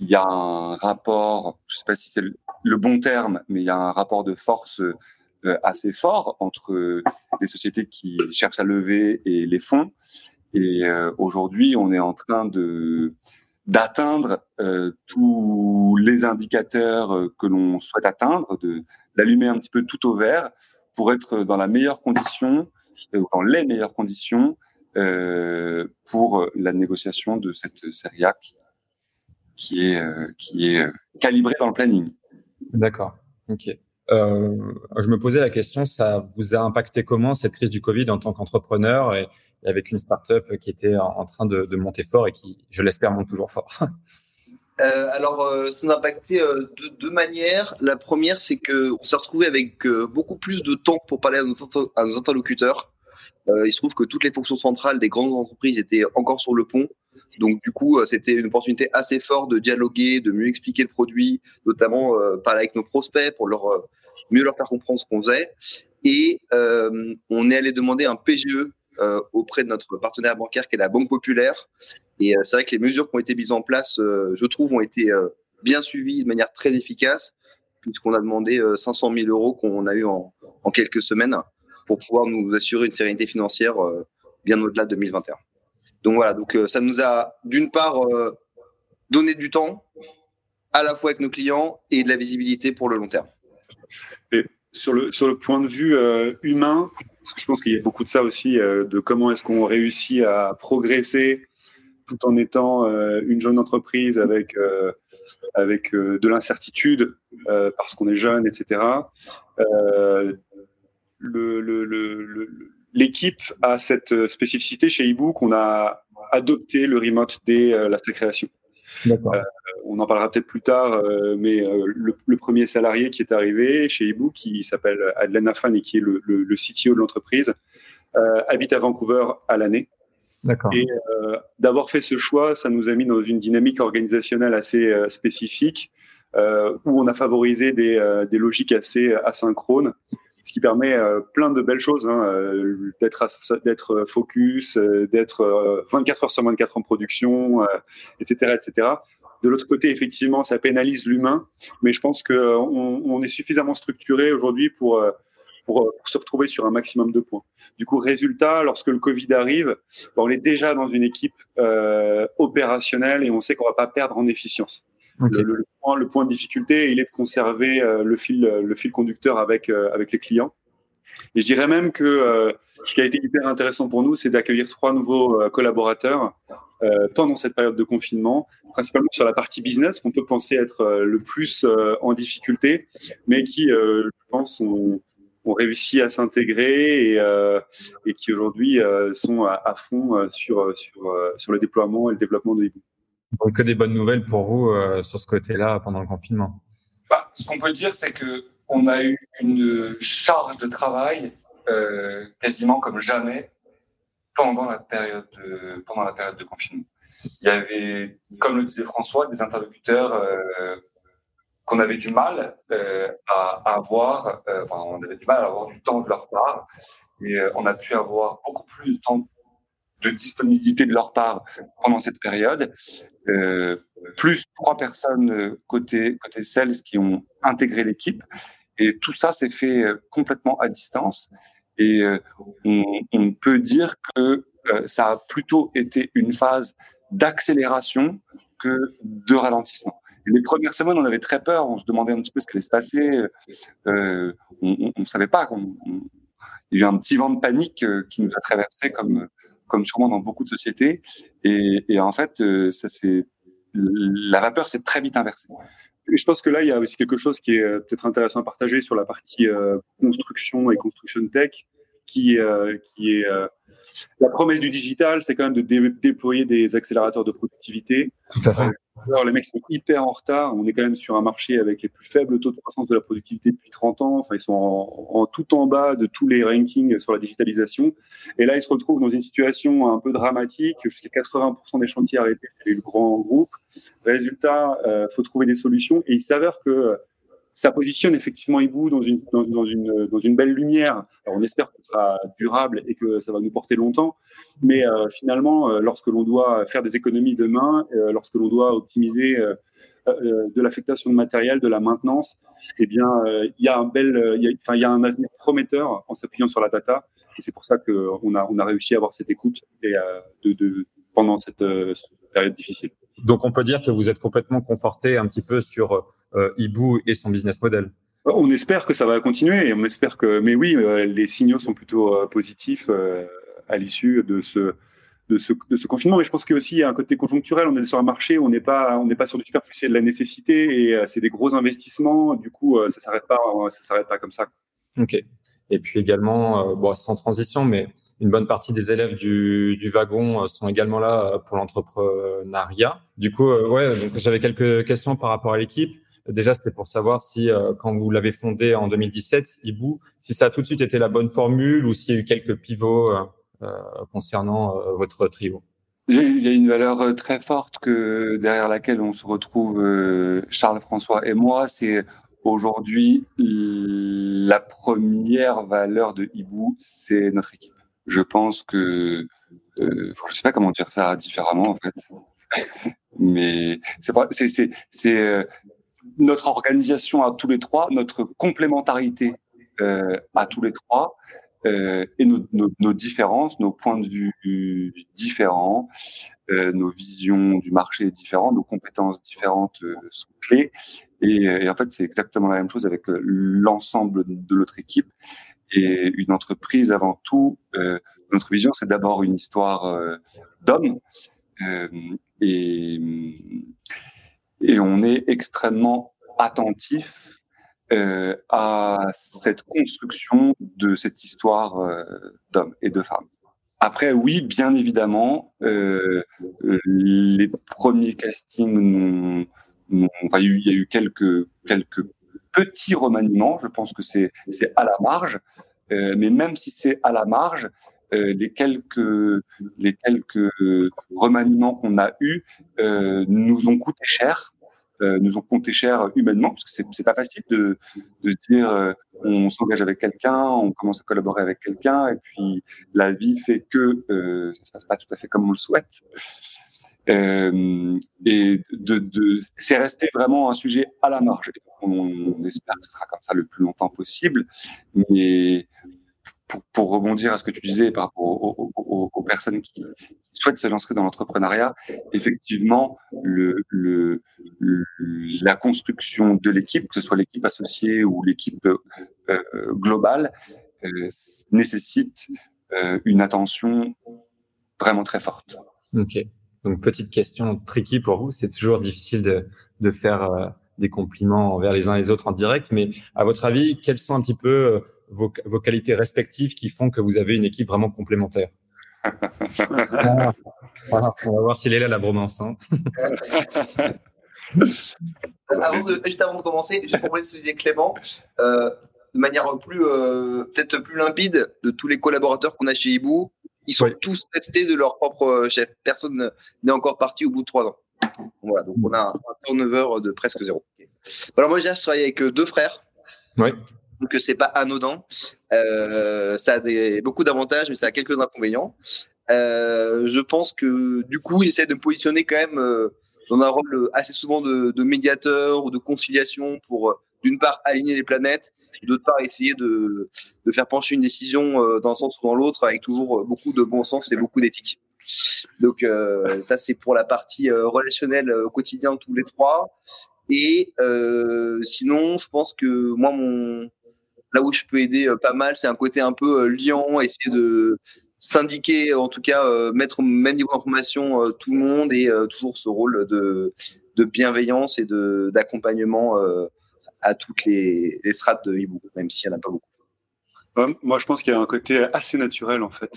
Speaker 5: il y a un rapport, je ne sais pas si c'est le, bon terme, mais il y a un rapport de force assez fort entre les sociétés qui cherchent à lever et les fonds. Et euh, aujourd'hui, on est en train de d'atteindre euh, tous les indicateurs euh, que l'on souhaite atteindre, de d'allumer un petit peu tout au vert pour être dans la meilleure condition, dans les meilleures conditions pour la négociation de cette série A qui est, qui est calibrée dans le planning.
Speaker 3: D'accord. Ok. Euh, je me posais la question, ça vous a impacté comment cette crise du Covid en tant qu'entrepreneur et, avec une startup qui était en, train de, monter fort et qui, je l'espère, monte toujours fort
Speaker 4: euh, alors, euh, ça nous a impacté euh, de deux manières. La première, c'est que on s'est retrouvé avec euh, beaucoup plus de temps pour parler à nos, interlocuteurs. il se trouve que toutes les fonctions centrales des grandes entreprises étaient encore sur le pont. Donc du coup, c'était une opportunité assez forte de dialoguer, de mieux expliquer le produit, notamment parler avec nos prospects pour leur mieux leur faire comprendre ce qu'on faisait. Et on est allé demander un PGE auprès de notre partenaire bancaire qui est la Banque Populaire. Et c'est vrai que les mesures qui ont été mises en place, je trouve, ont été bien suivies de manière très efficace, puisqu'on a demandé 500 000 euros qu'on a eu en, quelques semaines pour pouvoir nous assurer une sérénité financière bien au-delà de 2021. Donc voilà, donc euh, ça nous a d'une part euh, donné du temps à la fois avec nos clients et de la visibilité pour le long terme.
Speaker 1: Et sur le, sur le point de vue euh, humain, parce que je pense qu'il y a beaucoup de ça aussi, de comment est-ce qu'on réussit à progresser tout en étant une jeune entreprise avec, avec de l'incertitude parce qu'on est jeune, etc. le, le, le, l'équipe a cette euh, spécificité chez eBook qu'on a adopté le remote dès euh, la création. Euh, on en parlera peut-être plus tard, mais le, premier salarié qui est arrivé chez eBook, qui s'appelle Adlène Afan et qui est le, le, CTO de l'entreprise, habite à Vancouver à l'année. Et d'avoir fait ce choix, ça nous a mis dans une dynamique organisationnelle assez spécifique, où on a favorisé des, des logiques assez asynchrones ce qui permet euh, plein de belles choses, hein, euh, d'être focus, euh, d'être 24 heures sur 24 en production, etc., etc. De l'autre côté, effectivement, ça pénalise l'humain, mais je pense qu'on on est suffisamment structuré aujourd'hui pour, pour, se retrouver sur un maximum de points. Du coup, résultat, lorsque le Covid arrive, on est déjà dans une équipe opérationnelle et on sait qu'on va pas perdre en efficience. Le, point, le, point, de difficulté, il est de conserver euh, le, fil, le fil conducteur avec, euh, avec les clients. Et je dirais même que euh, ce qui a été hyper intéressant pour nous, c'est d'accueillir trois nouveaux collaborateurs pendant cette période de confinement, principalement sur la partie business, qu'on peut penser être le plus en difficulté, mais qui, je pense, ont, ont réussi à s'intégrer et, et, qui aujourd'hui sont à, fond sur, sur, sur le déploiement et le développement de Hibou.
Speaker 3: Donc, que des bonnes nouvelles pour vous euh, sur ce côté-là pendant le confinement?
Speaker 5: Bah, ce qu'on peut dire, c'est que on a eu une charge de travail euh, quasiment comme jamais pendant la période de, pendant la période de confinement. Il y avait, comme le disait François, des interlocuteurs euh, qu'on avait du mal euh, à, avoir, euh, enfin, on avait du mal à avoir du temps de leur part, et on a pu avoir beaucoup plus de temps de disponibilité de leur part pendant cette période, plus trois personnes côté côté sales qui ont intégré l'équipe, et tout ça s'est fait complètement à distance. Et on, on, peut dire que ça a plutôt été une phase d'accélération que de ralentissement. les premières semaines, on avait très peur, on se demandait un petit peu ce qui allait se passer. Euh, on ne savait pas. il y a eu un petit vent de panique qui nous a traversé comme comme sûrement dans beaucoup de sociétés. Et, et en fait, euh, ça c'est la vapeur s'est très vite inversée.
Speaker 1: Je pense que là, il y a aussi quelque chose qui est euh, peut-être intéressant à partager sur la partie euh, construction et construction tech, qui, euh, qui est euh, la promesse du digital, c'est quand même de déployer des accélérateurs de productivité.
Speaker 3: Tout à fait.
Speaker 1: Alors, les mecs sont hyper en retard. On est quand même sur un marché avec les plus faibles taux de croissance de la productivité depuis 30 ans. Enfin, ils sont en, tout en bas de tous les rankings sur la digitalisation. Et là, ils se retrouvent dans une situation un peu dramatique. Jusqu'à 80% des chantiers arrêtés, c'est le grand groupe. Résultat, euh, faut trouver des solutions. Et il s'avère que ça positionne effectivement Hibou dans une, dans, une, dans une belle lumière. Alors on espère que ce sera durable et que ça va nous porter longtemps. Mais euh, finalement, euh, lorsque l'on doit faire des économies demain, euh, lorsque l'on doit optimiser euh, de l'affectation de matériel, de la maintenance, eh bien, il y a un bel, y a, un avenir prometteur en s'appuyant sur la data. Et c'est pour ça qu'on a, on a réussi à avoir cette écoute et, de, pendant cette période difficile.
Speaker 3: Donc, on peut dire que vous êtes complètement conforté un petit peu sur euh, Ibu et son business model.
Speaker 1: On espère que ça va continuer et on espère que, mais oui, euh, les signaux sont plutôt euh, positifs à l'issue de ce, de ce, de ce confinement. Mais je pense qu'il y a aussi un côté conjoncturel. On est sur un marché, on n'est pas, on n'est pas sur du superflu, c'est de la nécessité et c'est des gros investissements. Du coup, ça s'arrête pas, ça s'arrête pas comme ça.
Speaker 3: Ok. Et puis également, bon, sans transition, mais une bonne partie des élèves du, du wagon sont également là pour l'entrepreneuriat. Du coup, ouais, j'avais quelques questions par rapport à l'équipe. Déjà, c'était pour savoir si, euh, quand vous l'avez fondé en 2017, Ibou, si ça a tout de suite été la bonne formule ou s'il y a eu quelques pivots euh, euh concernant euh, votre trio.
Speaker 5: Il y a une valeur très forte que derrière laquelle on se retrouve Charles François et moi, c'est aujourd'hui la première valeur de Ibou, c'est notre équipe. Je pense que euh, je sais pas comment dire ça différemment en fait, mais c'est c'est c'est notre organisation à tous les trois, notre complémentarité euh, à tous les trois, euh, et nos, nos, nos, différences, nos points de vue différents, euh, nos visions du marché différents, nos compétences différentes euh, sont clés. Et, et, en fait, c'est exactement la même chose avec euh, l'ensemble de notre équipe. Et une entreprise, avant tout, euh, notre vision, c'est d'abord une histoire d'hommes. et et on est extrêmement attentif euh, à cette construction de cette histoire euh, d'hommes et de femmes. Après, oui, bien évidemment, euh, les premiers castings, il y a eu quelques, quelques petits remaniements. Je pense que c'est à la marge. Euh, mais même si c'est à la marge, euh, les quelques remaniements qu'on a eus euh, nous ont coûté cher, nous ont coûté cher humainement parce que c'est pas facile de se dire on s'engage avec quelqu'un, on commence à collaborer avec quelqu'un et puis la vie fait que ça se passe pas tout à fait comme on le souhaite. Euh, et de, de c'est resté vraiment un sujet à la marge. On espère que ce sera comme ça le plus longtemps possible, mais pour, pour, rebondir à ce que tu disais par rapport aux, personnes qui souhaitent se lancer dans l'entrepreneuriat, effectivement, le, le, la construction de l'équipe, que ce soit l'équipe associée ou l'équipe euh, globale, euh, nécessite une attention vraiment très forte.
Speaker 3: Ok. Donc petite question tricky pour vous, c'est toujours difficile de, de faire euh, des compliments envers les uns et les autres en direct, mais à votre avis, quels sont un petit peu euh, vos, vos, qualités respectives qui font que vous avez une équipe vraiment complémentaire? Voilà. voilà. On va voir s'il est là la bromance. Hein.
Speaker 4: avant de, juste avant de commencer, je vais ce que disait Clément. Euh, de manière plus euh, peut-être plus limpide de tous les collaborateurs qu'on a chez Ibou, ils sont oui. tous restés de leur propre chef. Personne n'est encore parti au bout de trois ans. Voilà, donc on a un turnover de presque zéro. Alors moi, j'ai travaillé avec deux frères.
Speaker 3: Oui
Speaker 4: donc c'est pas anodin. Euh, ça a des, beaucoup d'avantages, mais ça a quelques inconvénients. Euh, je pense que du coup, j'essaie de me positionner quand même euh, dans un rôle assez souvent de, de médiateur ou de conciliation pour, euh, d'une part, aligner les planètes, d'autre part, essayer de, de, faire pencher une décision euh, dans un sens ou dans l'autre, avec toujours beaucoup de bon sens et beaucoup d'éthique. Donc euh, ça, c'est pour la partie relationnelle au quotidien tous les trois. Et sinon, je pense que moi, mon là où je peux aider pas mal, c'est un côté un peu liant, essayer de syndiquer, en tout cas mettre au même niveau d'information tout le monde et toujours ce rôle de, de bienveillance et de d'accompagnement à toutes les, strates de Hibou, même s'il n'y en a pas beaucoup.
Speaker 1: Moi, je pense qu'il y a un côté assez naturel en fait.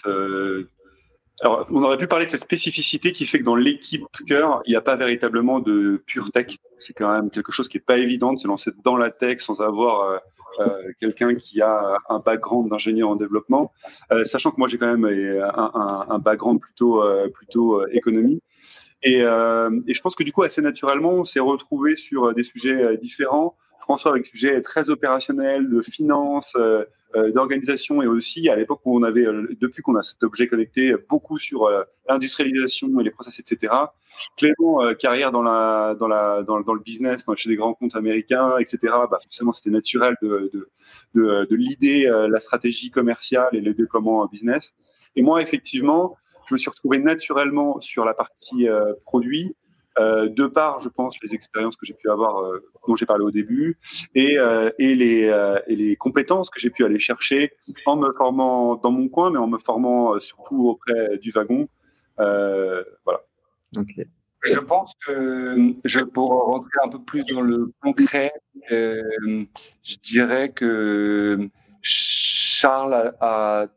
Speaker 1: Alors, on aurait pu parler de cette spécificité qui fait que dans l'équipe cœur, il n'y a pas véritablement de pure tech. C'est quand même quelque chose qui n'est pas évident de se lancer dans la tech sans avoir euh, quelqu'un qui a un background d'ingénieur en développement, euh, sachant que moi j'ai quand même un background plutôt euh, plutôt économie. Et, et, je pense que du coup assez naturellement on s'est retrouvé sur des sujets différents. François avec des sujets très opérationnels de finance, euh, d'organisation et aussi à l'époque où on avait, euh, depuis qu'on a cet objet connecté, beaucoup sur euh, l'industrialisation et les process, etc. Clément, carrière dans le business, dans, chez des grands comptes américains, etc. Bah forcément, c'était naturel de de de, l'idée, la stratégie commerciale et le déploiement business. Et moi, effectivement, je me suis retrouvé naturellement sur la partie produit euh, de par, je pense, les expériences que j'ai pu avoir, euh, dont j'ai parlé au début, et, euh, et, les, euh, et les compétences que j'ai pu aller chercher en me formant dans mon coin, mais en me formant euh, surtout auprès du wagon, voilà.
Speaker 5: Ok. Je pense que je pour rentrer un peu plus dans le concret, euh, je dirais que Charles a,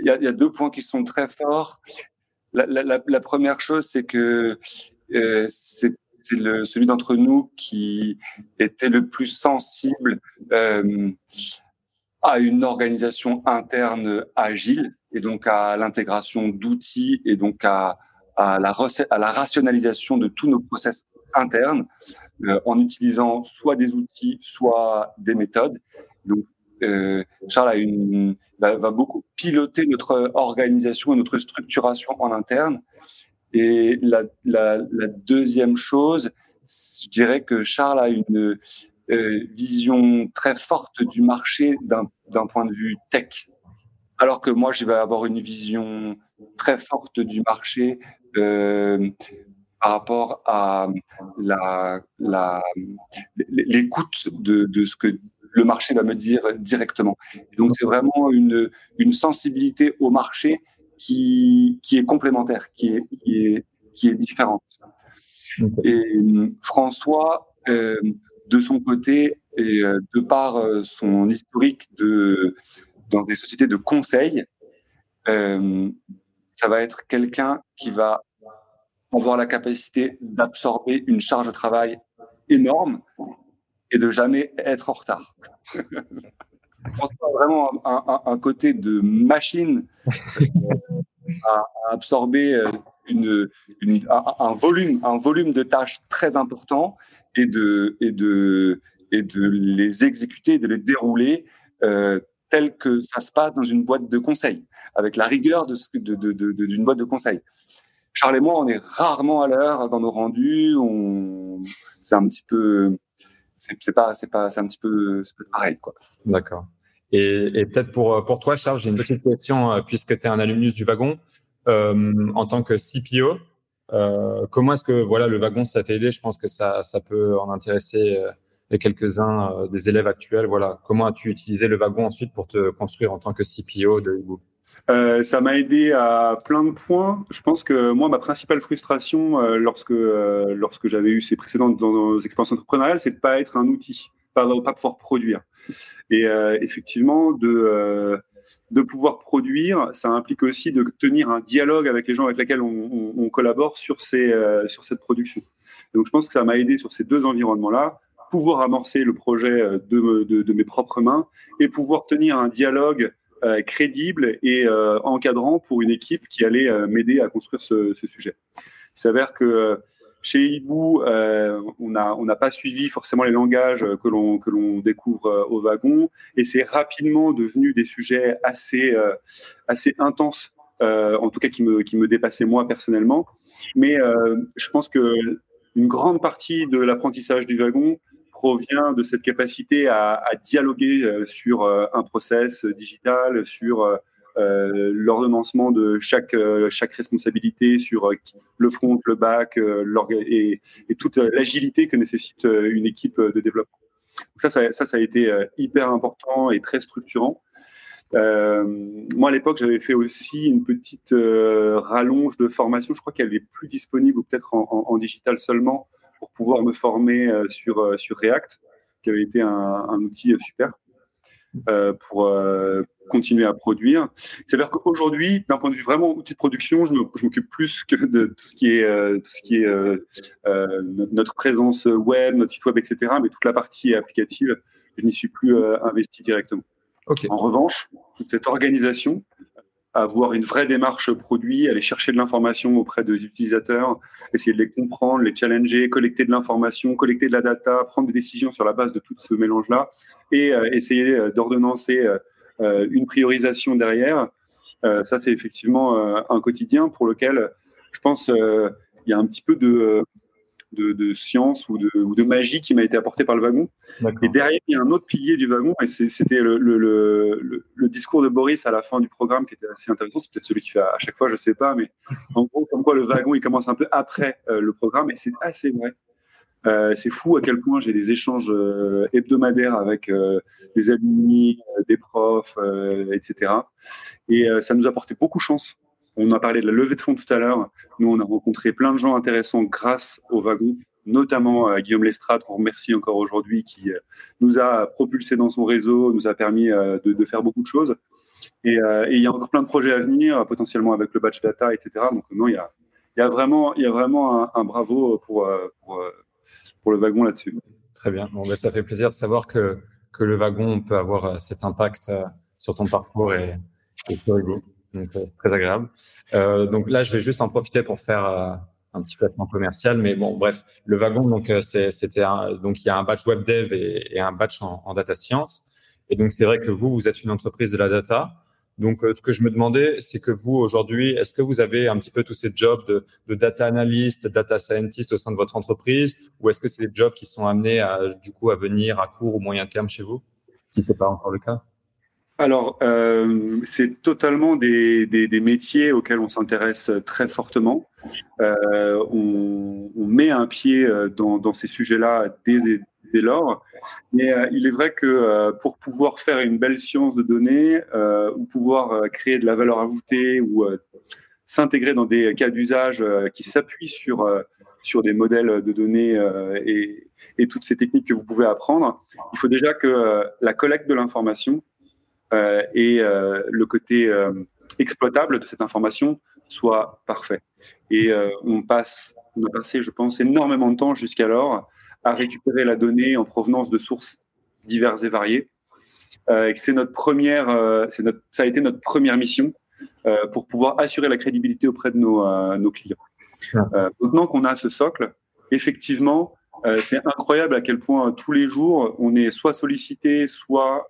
Speaker 5: il y, a, deux points qui sont très forts. La, la, la première chose, c'est que euh, c'est celui d'entre nous qui était le plus sensible euh, à une organisation interne agile et donc à l'intégration d'outils et donc à la, rationalisation de tous nos process internes euh, en utilisant soit des outils, soit des méthodes. Charles a va, beaucoup piloter notre organisation et notre structuration en interne. Et la, deuxième chose, je dirais que Charles a une euh, vision très forte du marché d'un point de vue tech, alors que moi, je vais avoir une vision très forte du marché euh, par rapport à l'écoute de, ce que le marché va me dire directement. donc c'est vraiment une sensibilité au marché qui, qui est complémentaire, qui est, qui est, qui est différente. Et François, euh, de son côté, et euh, de par euh, son historique de, dans des sociétés de conseil, euh, ça va être quelqu'un qui va avoir la capacité d'absorber une charge de travail énorme et de jamais être en retard. vraiment un, un, côté de machine à, absorber euh, un, volume, un volume de tâches très important et de, et de, et de les exécuter, de les dérouler euh, tel que ça se passe dans une boîte de conseil, avec la rigueur d'une de, de, boîte de conseil. Charles et moi, on est rarement à l'heure dans nos rendus. C'est un petit peu, c'est pas, c'est pas, c'est un petit peu, pareil, quoi.
Speaker 3: D'accord. Et, et peut-être pour pour toi, Charles, j'ai une petite question euh, puisque tu es un alumnus du wagon euh, en tant que CPO. Euh, comment est-ce que voilà le wagon ça t'a aidé? Je pense que ça ça peut en intéresser euh, quelques-uns euh, des élèves actuels. Voilà, comment as-tu utilisé le wagon ensuite pour te construire en tant que CPO de Hugo?
Speaker 1: Euh, ça m'a aidé à plein de points. Je pense que moi, ma principale frustration euh, lorsque euh, lorsque j'avais eu ces précédentes dans nos expériences entrepreneuriales, c'est de pas être un outil, pas pouvoir produire. Et euh, effectivement, de de pouvoir produire, ça implique aussi de tenir un dialogue avec les gens avec lesquels on, collabore sur ces sur cette production. Donc, je pense que ça m'a aidé sur ces deux environnements-là pouvoir amorcer le projet euh, de, de, mes propres mains et pouvoir tenir un dialogue euh, crédible et euh, encadrant pour une équipe qui allait euh, m'aider à construire ce, ce, sujet. Il s'avère que euh, chez Hibou, on n'a pas suivi forcément les langages que l'on découvre au wagon, et c'est rapidement devenu des sujets assez assez intenses, en tout cas qui me dépassaient moi personnellement. Mais je pense que une grande partie de l'apprentissage du wagon provient de cette capacité à, à dialoguer euh, sur euh, un process digital, sur euh, l'ordonnancement de chaque, chaque responsabilité, sur le front, le back, et, toute l'agilité que nécessite une équipe de développement. ça, ça, ça, ça a été hyper important et très structurant. Euh, moi, à l'époque, j'avais fait aussi une petite euh, rallonge de formation. Je crois qu'elle est plus disponible ou peut-être en, digital seulement pour pouvoir me former euh, sur, euh, sur React, qui avait été un, outil euh, super pour continuer à produire. C'est-à-dire qu'aujourd'hui, d'un point de vue vraiment outil de production, je m'occupe plus que de tout ce qui est, tout ce qui est euh, notre présence web, notre site web, etc. Mais toute la partie applicative, je n'y suis plus investi directement. Okay. En revanche, toute cette organisation, avoir une vraie démarche produit, aller chercher de l'information auprès des utilisateurs, essayer de les comprendre, les challenger, collecter de l'information, collecter de la data, prendre des décisions sur la base de tout ce mélange-là et euh, essayer euh, d'ordonnancer euh, une priorisation derrière. Ça, c'est effectivement un quotidien pour lequel je pense il y a un petit peu de de, de science ou de, ou de, magie qui m'a été apporté par le wagon. Et derrière, il y a un autre pilier du wagon, et c'était le, le, le, le, discours de Boris à la fin du programme qui était assez intéressant. C'est peut-être celui qui fait à chaque fois, je sais pas, mais en gros, comme quoi le wagon, il commence un peu après euh, le programme, et c'est assez vrai. Euh, c'est fou à quel point j'ai des échanges euh, hebdomadaires avec euh, des alumni, des profs, etc. Et ça nous a apporté beaucoup de chance on a parlé de la levée de fonds tout à l'heure. Nous, on a rencontré plein de gens intéressants grâce au wagon, notamment euh, Guillaume Lestrade, qu'on remercie encore aujourd'hui, qui euh, nous a propulsé dans son réseau, nous a permis euh, de, faire beaucoup de choses. Et, il y a encore plein de projets à venir, potentiellement avec le batch data, etc. Donc non, il y a, il y a vraiment, il y a vraiment un, bravo pour, pour, le wagon là-dessus.
Speaker 3: Très bien. Bon, ben, ça fait plaisir de savoir que, que le wagon peut avoir cet impact sur ton parcours et, et donc euh, très agréable. Euh, donc là, je vais juste en profiter pour faire euh, un petit placement commercial, mais bon, bref, le wagon, donc c'était donc il y a un batch web dev et, un batch en, data science. Et donc c'est vrai que vous, vous êtes une entreprise de la data. Donc ce que je me demandais, c'est que vous aujourd'hui, est-ce que vous avez un petit peu tous ces jobs de, de data analyst, data scientist au sein de votre entreprise, ou est-ce que c'est des jobs qui sont amenés à du coup à venir à court ou moyen terme chez vous, si c'est pas encore le cas
Speaker 1: alors, euh, c'est totalement des, des, des, métiers auxquels on s'intéresse très fortement. Euh, on, on, met un pied euh, dans, dans ces sujets-là dès, dès lors. Mais euh, il est vrai que euh, pour pouvoir faire une belle science de données ou pouvoir créer de la valeur ajoutée ou s'intégrer dans des cas d'usage qui s'appuient sur, sur des modèles de données et, et toutes ces techniques que vous pouvez apprendre, il faut déjà que la collecte de l'information et euh, le côté euh, exploitable de cette information soit parfait. Et on passe, on a passé, je pense, énormément de temps jusqu'alors à récupérer la donnée en provenance de sources diverses et variées. Euh, c'est notre première, euh, notre, ça a été notre première mission euh, pour pouvoir assurer la crédibilité auprès de nos, nos clients. maintenant qu'on a ce socle, effectivement, c'est incroyable à quel point tous les jours on est soit sollicité, soit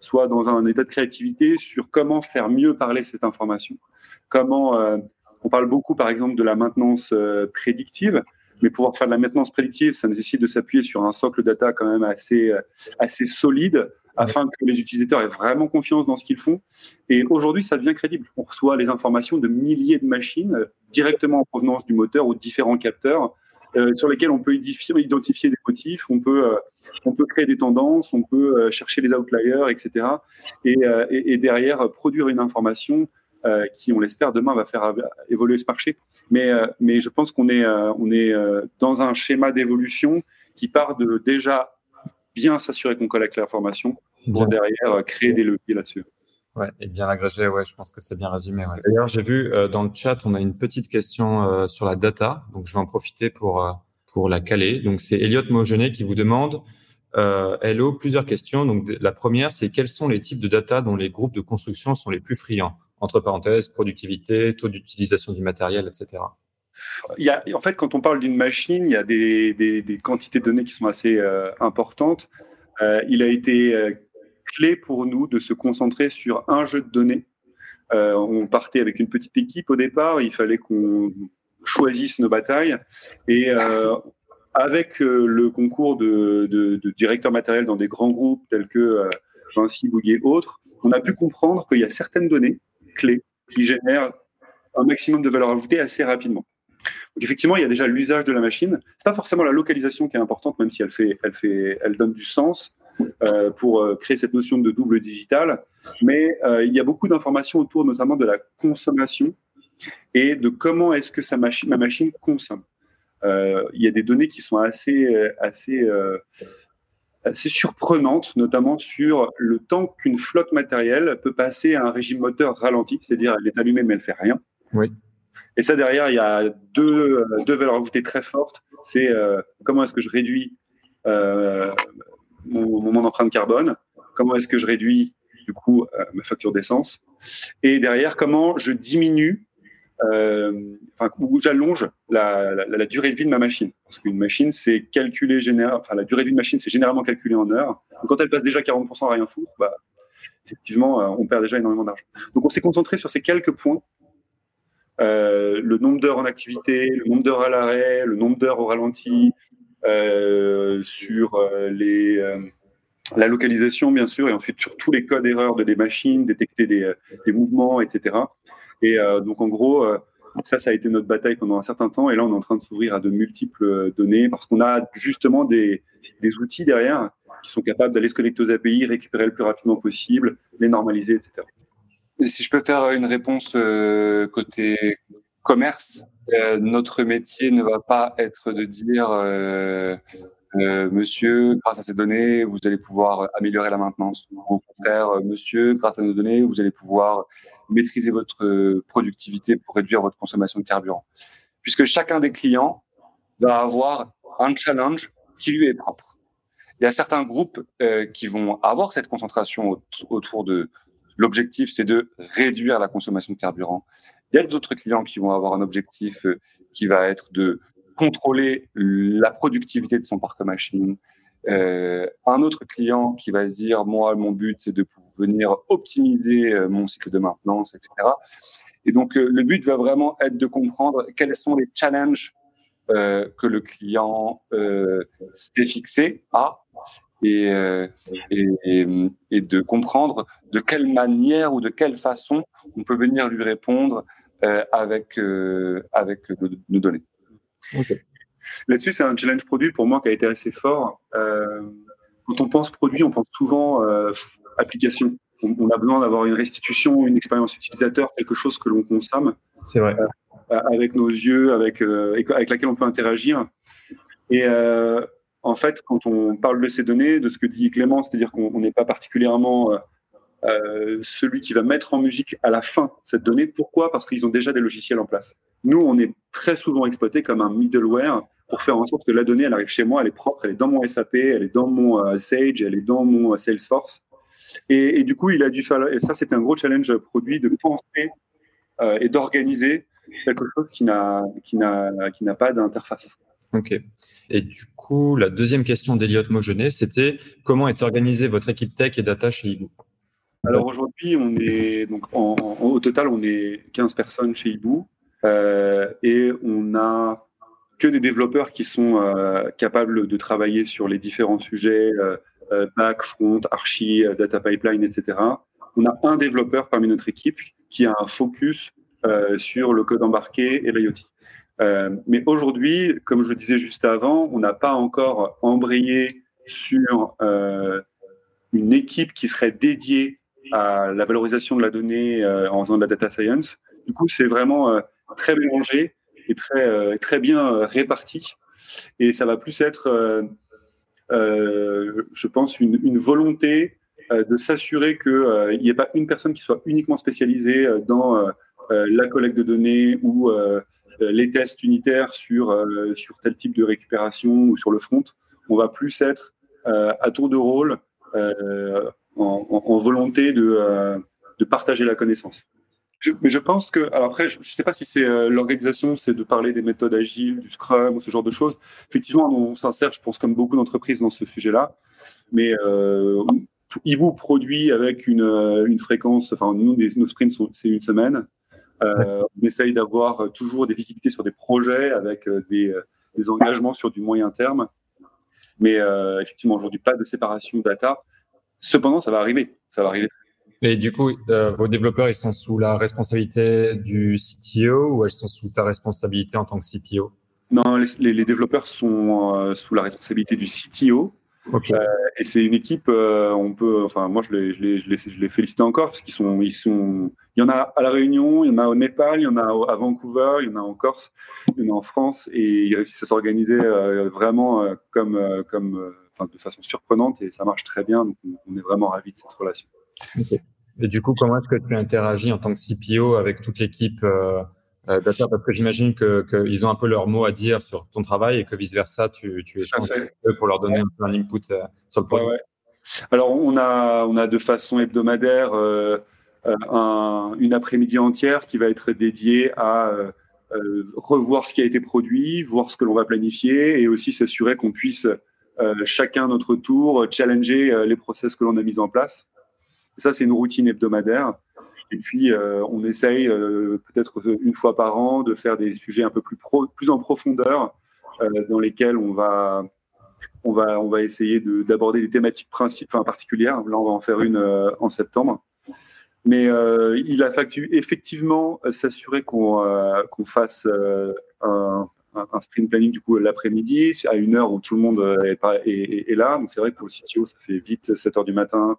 Speaker 1: soit dans un état de créativité sur comment faire mieux parler cette information. Comment, euh, on parle beaucoup par exemple de la maintenance euh, prédictive, mais pouvoir faire de la maintenance prédictive, ça nécessite de s'appuyer sur un socle data quand même assez, euh, assez solide afin que les utilisateurs aient vraiment confiance dans ce qu'ils font. Et aujourd'hui, ça devient crédible. On reçoit les informations de milliers de machines directement en provenance du moteur ou différents capteurs euh, sur lesquels on peut identifier, des motifs, on peut, euh, on peut créer des tendances, on peut euh, chercher les outliers, etc. Et, et, et derrière, produire une information qui, on l'espère, demain va faire évoluer ce marché. Mais, mais je pense qu'on est, on est dans un schéma d'évolution qui part de déjà bien s'assurer qu'on collecte l'information pour derrière créer des leviers là-dessus.
Speaker 3: Ouais, et bien agrégé, ouais, je pense que c'est bien résumé. Ouais. D'ailleurs, j'ai vu euh, dans le chat, on a une petite question euh, sur la data, donc je vais en profiter pour euh, pour la caler. Donc c'est Elliot Mogenet qui vous demande Hello, plusieurs questions. Donc la première, c'est quels sont les types de data dont les groupes de construction sont les plus friands? Entre parenthèses, productivité, taux d'utilisation du matériel, etc.
Speaker 1: Il y a, en fait, quand on parle d'une machine, il y a des, des, des, quantités de données qui sont assez importantes. il a été clé pour nous de se concentrer sur un jeu de données. Euh, on partait avec une petite équipe au départ, il fallait qu'on choisisse nos batailles. Et euh, avec euh, le concours de, de, de, directeurs matériels dans des grands groupes tels que Vinci, Bouygues et autres, on a pu comprendre qu'il y a certaines données clés qui génèrent un maximum de valeur ajoutée assez rapidement. Donc effectivement, il y a déjà l'usage de la machine. C'est pas forcément la localisation qui est importante, même si elle fait, elle fait, elle donne du sens. Euh, pour euh, créer cette notion de double digital. Mais euh, il y a beaucoup d'informations autour notamment de la consommation et de comment est-ce que sa machine, ma machine consomme. il y a des données qui sont assez, assez, assez surprenantes, notamment sur le temps qu'une flotte matérielle peut passer à un régime moteur ralenti, c'est-à-dire elle est allumée mais elle fait rien.
Speaker 3: Oui.
Speaker 1: Et ça derrière, il y a deux, deux valeurs ajoutées très fortes. C'est comment est-ce que je réduis mon, empreinte carbone, comment est-ce que je réduis du coup euh, ma facture d'essence, et derrière comment je diminue, euh, enfin ou j'allonge la, durée de vie de ma machine, parce qu'une machine c'est calculé enfin la durée de vie de machine c'est généralement calculé en heures. Quand elle passe déjà 40% à rien foutre, bah, effectivement euh, on perd déjà énormément d'argent. Donc on s'est concentré sur ces quelques points. Le nombre d'heures en activité, le nombre d'heures à l'arrêt, le nombre d'heures au ralenti, sur euh, euh, la localisation, bien sûr, et ensuite sur tous les codes erreurs de des machines, détecter des, mouvements, etc. Et donc, en gros, ça, ça a été notre bataille pendant un certain temps. Et là, on est en train de s'ouvrir à de multiples données parce qu'on a justement des, des, outils derrière qui sont capables d'aller se connecter aux API, récupérer le plus rapidement possible, les normaliser, etc.
Speaker 5: si je peux faire une réponse côté commerce, notre métier ne va pas être de dire euh, monsieur, grâce à ces données, vous allez pouvoir améliorer la maintenance. Au contraire, euh, monsieur, grâce à nos données, vous allez pouvoir maîtriser votre euh, productivité pour réduire votre consommation de carburant. Puisque chacun des clients va avoir un challenge qui lui est propre. Il y a certains groupes qui vont avoir cette concentration autour de l'objectif, c'est de réduire la consommation de carburant. Il y a d'autres clients qui vont avoir un objectif qui va être de contrôler la productivité de son parc machine. Euh, un autre client qui va se dire, moi, mon but, c'est de venir optimiser euh, mon cycle de maintenance, etc. Et donc, euh, le but va vraiment être de comprendre quels sont les challenges que le client s'est fixé à et, et, de comprendre de quelle manière ou de quelle façon on peut venir lui répondre avec, avec nos données.
Speaker 1: Là-dessus, c'est un challenge produit pour moi qui a été assez fort. Euh, quand on pense produit, on pense souvent euh, application. On, a besoin d'avoir une restitution, une expérience utilisateur, quelque chose que l'on consomme.
Speaker 3: C'est vrai.
Speaker 1: Euh, avec nos yeux, avec, avec laquelle on peut interagir. Et en fait, quand on parle de ces données, de ce que dit Clément, c'est-à-dire qu'on n'est pas particulièrement euh, celui qui va mettre en musique à la fin cette donnée. Pourquoi? Parce qu'ils ont déjà des logiciels en place. Nous, on est très souvent exploité comme un middleware pour faire en sorte que la donnée, elle arrive chez moi, elle est propre, elle est dans mon SAP, elle est dans mon euh, Sage, elle est dans mon euh, Salesforce. Et, du coup, il a dû faire, ça, c'est un gros challenge produit de penser et d'organiser quelque chose qui n'a, pas d'interface.
Speaker 3: Ok. Et du coup, la deuxième question d'Eliott Mogenet, c'était comment est organisée votre équipe tech et data chez Ibou
Speaker 1: alors aujourd'hui, on est donc au total, on est 15 personnes chez Ibou euh, et on a que des développeurs qui sont euh, capables de travailler sur les différents sujets euh, euh back, front, archi, euh, data pipeline, etc. On a un développeur parmi notre équipe qui a un focus sur le code embarqué et l'IoT. mais aujourd'hui, comme je disais juste avant, on n'a pas encore embrayé sur une équipe qui serait dédiée à la valorisation de la donnée euh, en faisant de la data science. Du coup, c'est vraiment euh, très mélangé et très, euh, très bien réparti. Et ça va plus être, je pense, une, une volonté de s'assurer qu'il n'y ait pas une personne qui soit uniquement spécialisée dans la collecte de données ou les tests unitaires sur, sur tel type de récupération ou sur le front. On va plus être à tour de rôle en, volonté de, euh, de, partager la connaissance. mais je pense que, après, je ne sais pas si c'est euh, l'organisation, c'est de parler des méthodes agiles, du Scrum ou ce genre de choses. Effectivement, on s'insère, je pense, comme beaucoup d'entreprises dans ce sujet-là. Mais euh, Ibu produit avec une, une fréquence, enfin, nous, nos sprints, c'est une semaine. Euh, on essaye d'avoir toujours des visibilités sur des projets avec des, des engagements sur du moyen terme. Mais effectivement, aujourd'hui, pas de séparation data. Cependant, ça va arriver. Ça va arriver.
Speaker 3: Et du coup, euh, vos développeurs, ils sont sous la responsabilité du CTO ou elles sont sous ta responsabilité en tant que CPO
Speaker 1: Non, les, les, développeurs sont euh, sous la responsabilité du CTO. Okay. Euh, et c'est une équipe, on peut, enfin, moi je les, je les, je les, je les félicite encore parce qu'ils sont, ils sont, il y en a à la Réunion, il y en a au Népal, il y en a à Vancouver, il y en a en Corse, il y en a en France, et ils réussissent à s'organiser vraiment comme, comme de façon surprenante et ça marche très bien. Donc, on est vraiment ravis de cette relation.
Speaker 3: Et du coup, comment est-ce que tu interagis en tant que CPO avec toute l'équipe euh, euh Parce que j'imagine qu'ils que ont un peu leur mot à dire sur ton travail et que vice-versa, tu, tu échanges avec eux pour leur donner un peu un input euh, sur le produit.
Speaker 1: Alors, on a, on a de façon hebdomadaire euh, un, une après-midi entière qui va être dédiée à revoir ce qui a été produit, voir ce que l'on va planifier et aussi s'assurer qu'on puisse chacun notre tour, challenger euh, les process que l'on a mis en place. ça, c'est une routine hebdomadaire. Et puis, euh, on essaye peut-être une fois par an de faire des sujets un peu plus, en profondeur, dans lesquels on va, on va, on va essayer d'aborder des thématiques particulières. Là, on va en faire une en septembre. Mais il a fallu effectivement s'assurer qu'on qu'on fasse un, un, sprint planning du coup l'après-midi à une heure où tout le monde est, pas, est, là. Donc c'est vrai que pour le CTO, ça fait vite 7 heures du matin,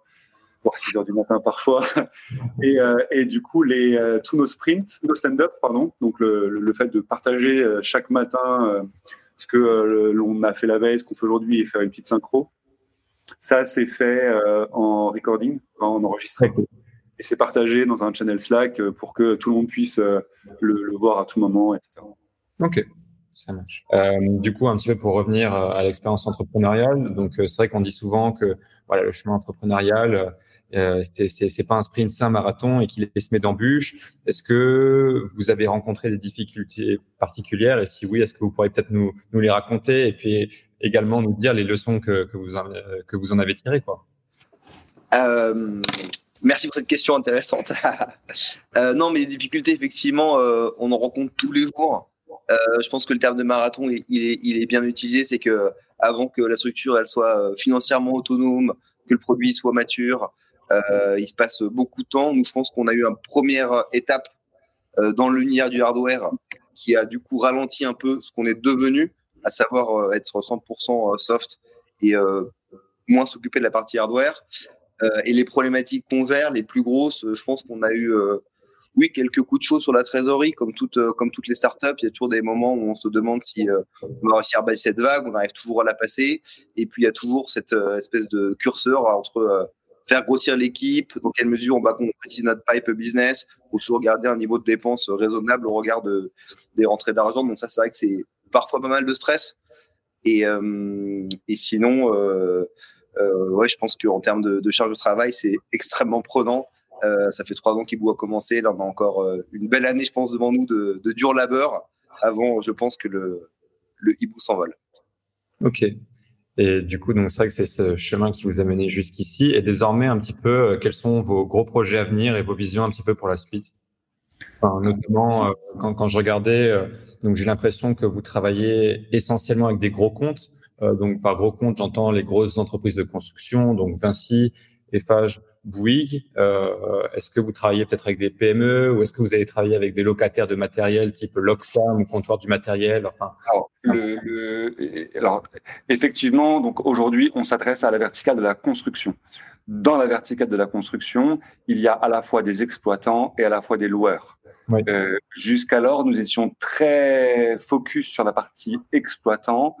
Speaker 1: voire 6 heures du matin parfois. Et, et du coup, les, tous nos sprints, nos stand-up, pardon, donc le, le, fait de partager chaque matin ce que l'on a fait la veille, ce qu'on fait aujourd'hui et faire une petite synchro, ça, c'est fait en recording, en enregistré. Et c'est partagé dans un channel Slack pour que tout le monde puisse le, le voir à tout moment, etc.
Speaker 3: Ok, Euh, du coup, un petit peu pour revenir euh, à l'expérience entrepreneuriale. Donc, euh, c'est vrai qu'on dit souvent que voilà, le chemin entrepreneurial, euh, c'est pas un sprint, c'est un marathon et qu'il est semé d'embûches. Est-ce que vous avez rencontré des difficultés particulières? Et si oui, est-ce que vous pourriez peut-être nous, nous les raconter et puis également nous dire les leçons que, que, vous, en, que vous en avez tirées quoi?
Speaker 4: Euh, Merci pour cette question intéressante. non, mais les difficultés, effectivement, on en rencontre tous les jours. Euh, je pense que le terme de marathon, il, est, bien utilisé. C'est que avant que la structure elle soit euh, financièrement autonome, que le produit soit mature, euh, il se passe beaucoup de temps. Nous, je pense qu'on a eu une première étape dans l'univers du hardware qui a du coup ralenti un peu ce qu'on est devenu, à savoir être 100% soft et moins s'occuper de la partie hardware. et les problématiques convers, les plus grosses, je pense qu'on a eu oui, quelques coups de chaud sur la trésorerie, comme, toutes, euh, comme toutes les startups. Il y a toujours des moments où on se demande si euh, on va réussir à passer cette vague, on arrive toujours à la passer. Et puis, il y a toujours cette euh, espèce de curseur entre faire grossir l'équipe, dans quelle mesure on va concrétiser notre pipe business, ou toujours garder un niveau de dépenses raisonnable au regard de, des rentrées d'argent. Donc ça, c'est vrai que c'est parfois pas mal de stress. Et, et sinon, ouais, je pense qu'en termes de charge de travail, c'est extrêmement prenant. Euh, ça fait trois ans qu'Ibou a commencé. Là, on a encore euh, une belle année, je pense, devant nous de, dur labeur avant, je pense, que le, le Hibou s'envole.
Speaker 3: Ok. Et du coup, donc c'est vrai que c'est ce chemin qui vous a mené jusqu'ici. Et désormais, un petit peu, euh, quels sont vos gros projets à venir et vos visions un petit peu pour la suite? Notamment, quand, quand, je regardais, donc j'ai l'impression que vous travaillez essentiellement avec des gros comptes. donc par gros comptes, j'entends les grosses entreprises de construction, donc Vinci, Eiffage, Bouygues. Euh, est-ce que vous travaillez peut-être avec des PME ou est-ce que vous allez travailler avec des locataires de matériel type Loxam ou comptoir du matériel enfin,
Speaker 5: alors, le, alors, effectivement, donc aujourd'hui, on s'adresse à la verticale de la construction. Dans la verticale de la construction, il y a à la fois des exploitants et à la fois des loueurs. Euh, Jusqu'alors, nous étions très focus sur la partie exploitant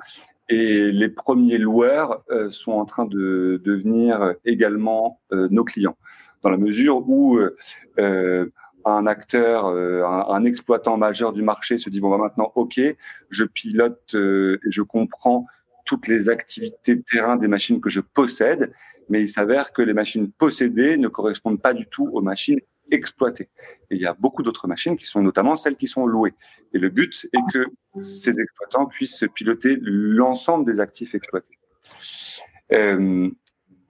Speaker 5: et les premiers loueurs euh, sont en train de devenir également euh, nos clients, dans la mesure où euh, un acteur, un, exploitant majeur du marché se dit bon bah maintenant ok, je pilote et je comprends toutes les activités de terrain des machines que je possède, mais il s'avère que les machines possédées ne correspondent pas du tout aux machines exploitées. Et il y a beaucoup d'autres machines qui sont notamment celles qui sont louées. Et le but est que ces exploitants puissent piloter l'ensemble des actifs exploités. Euh,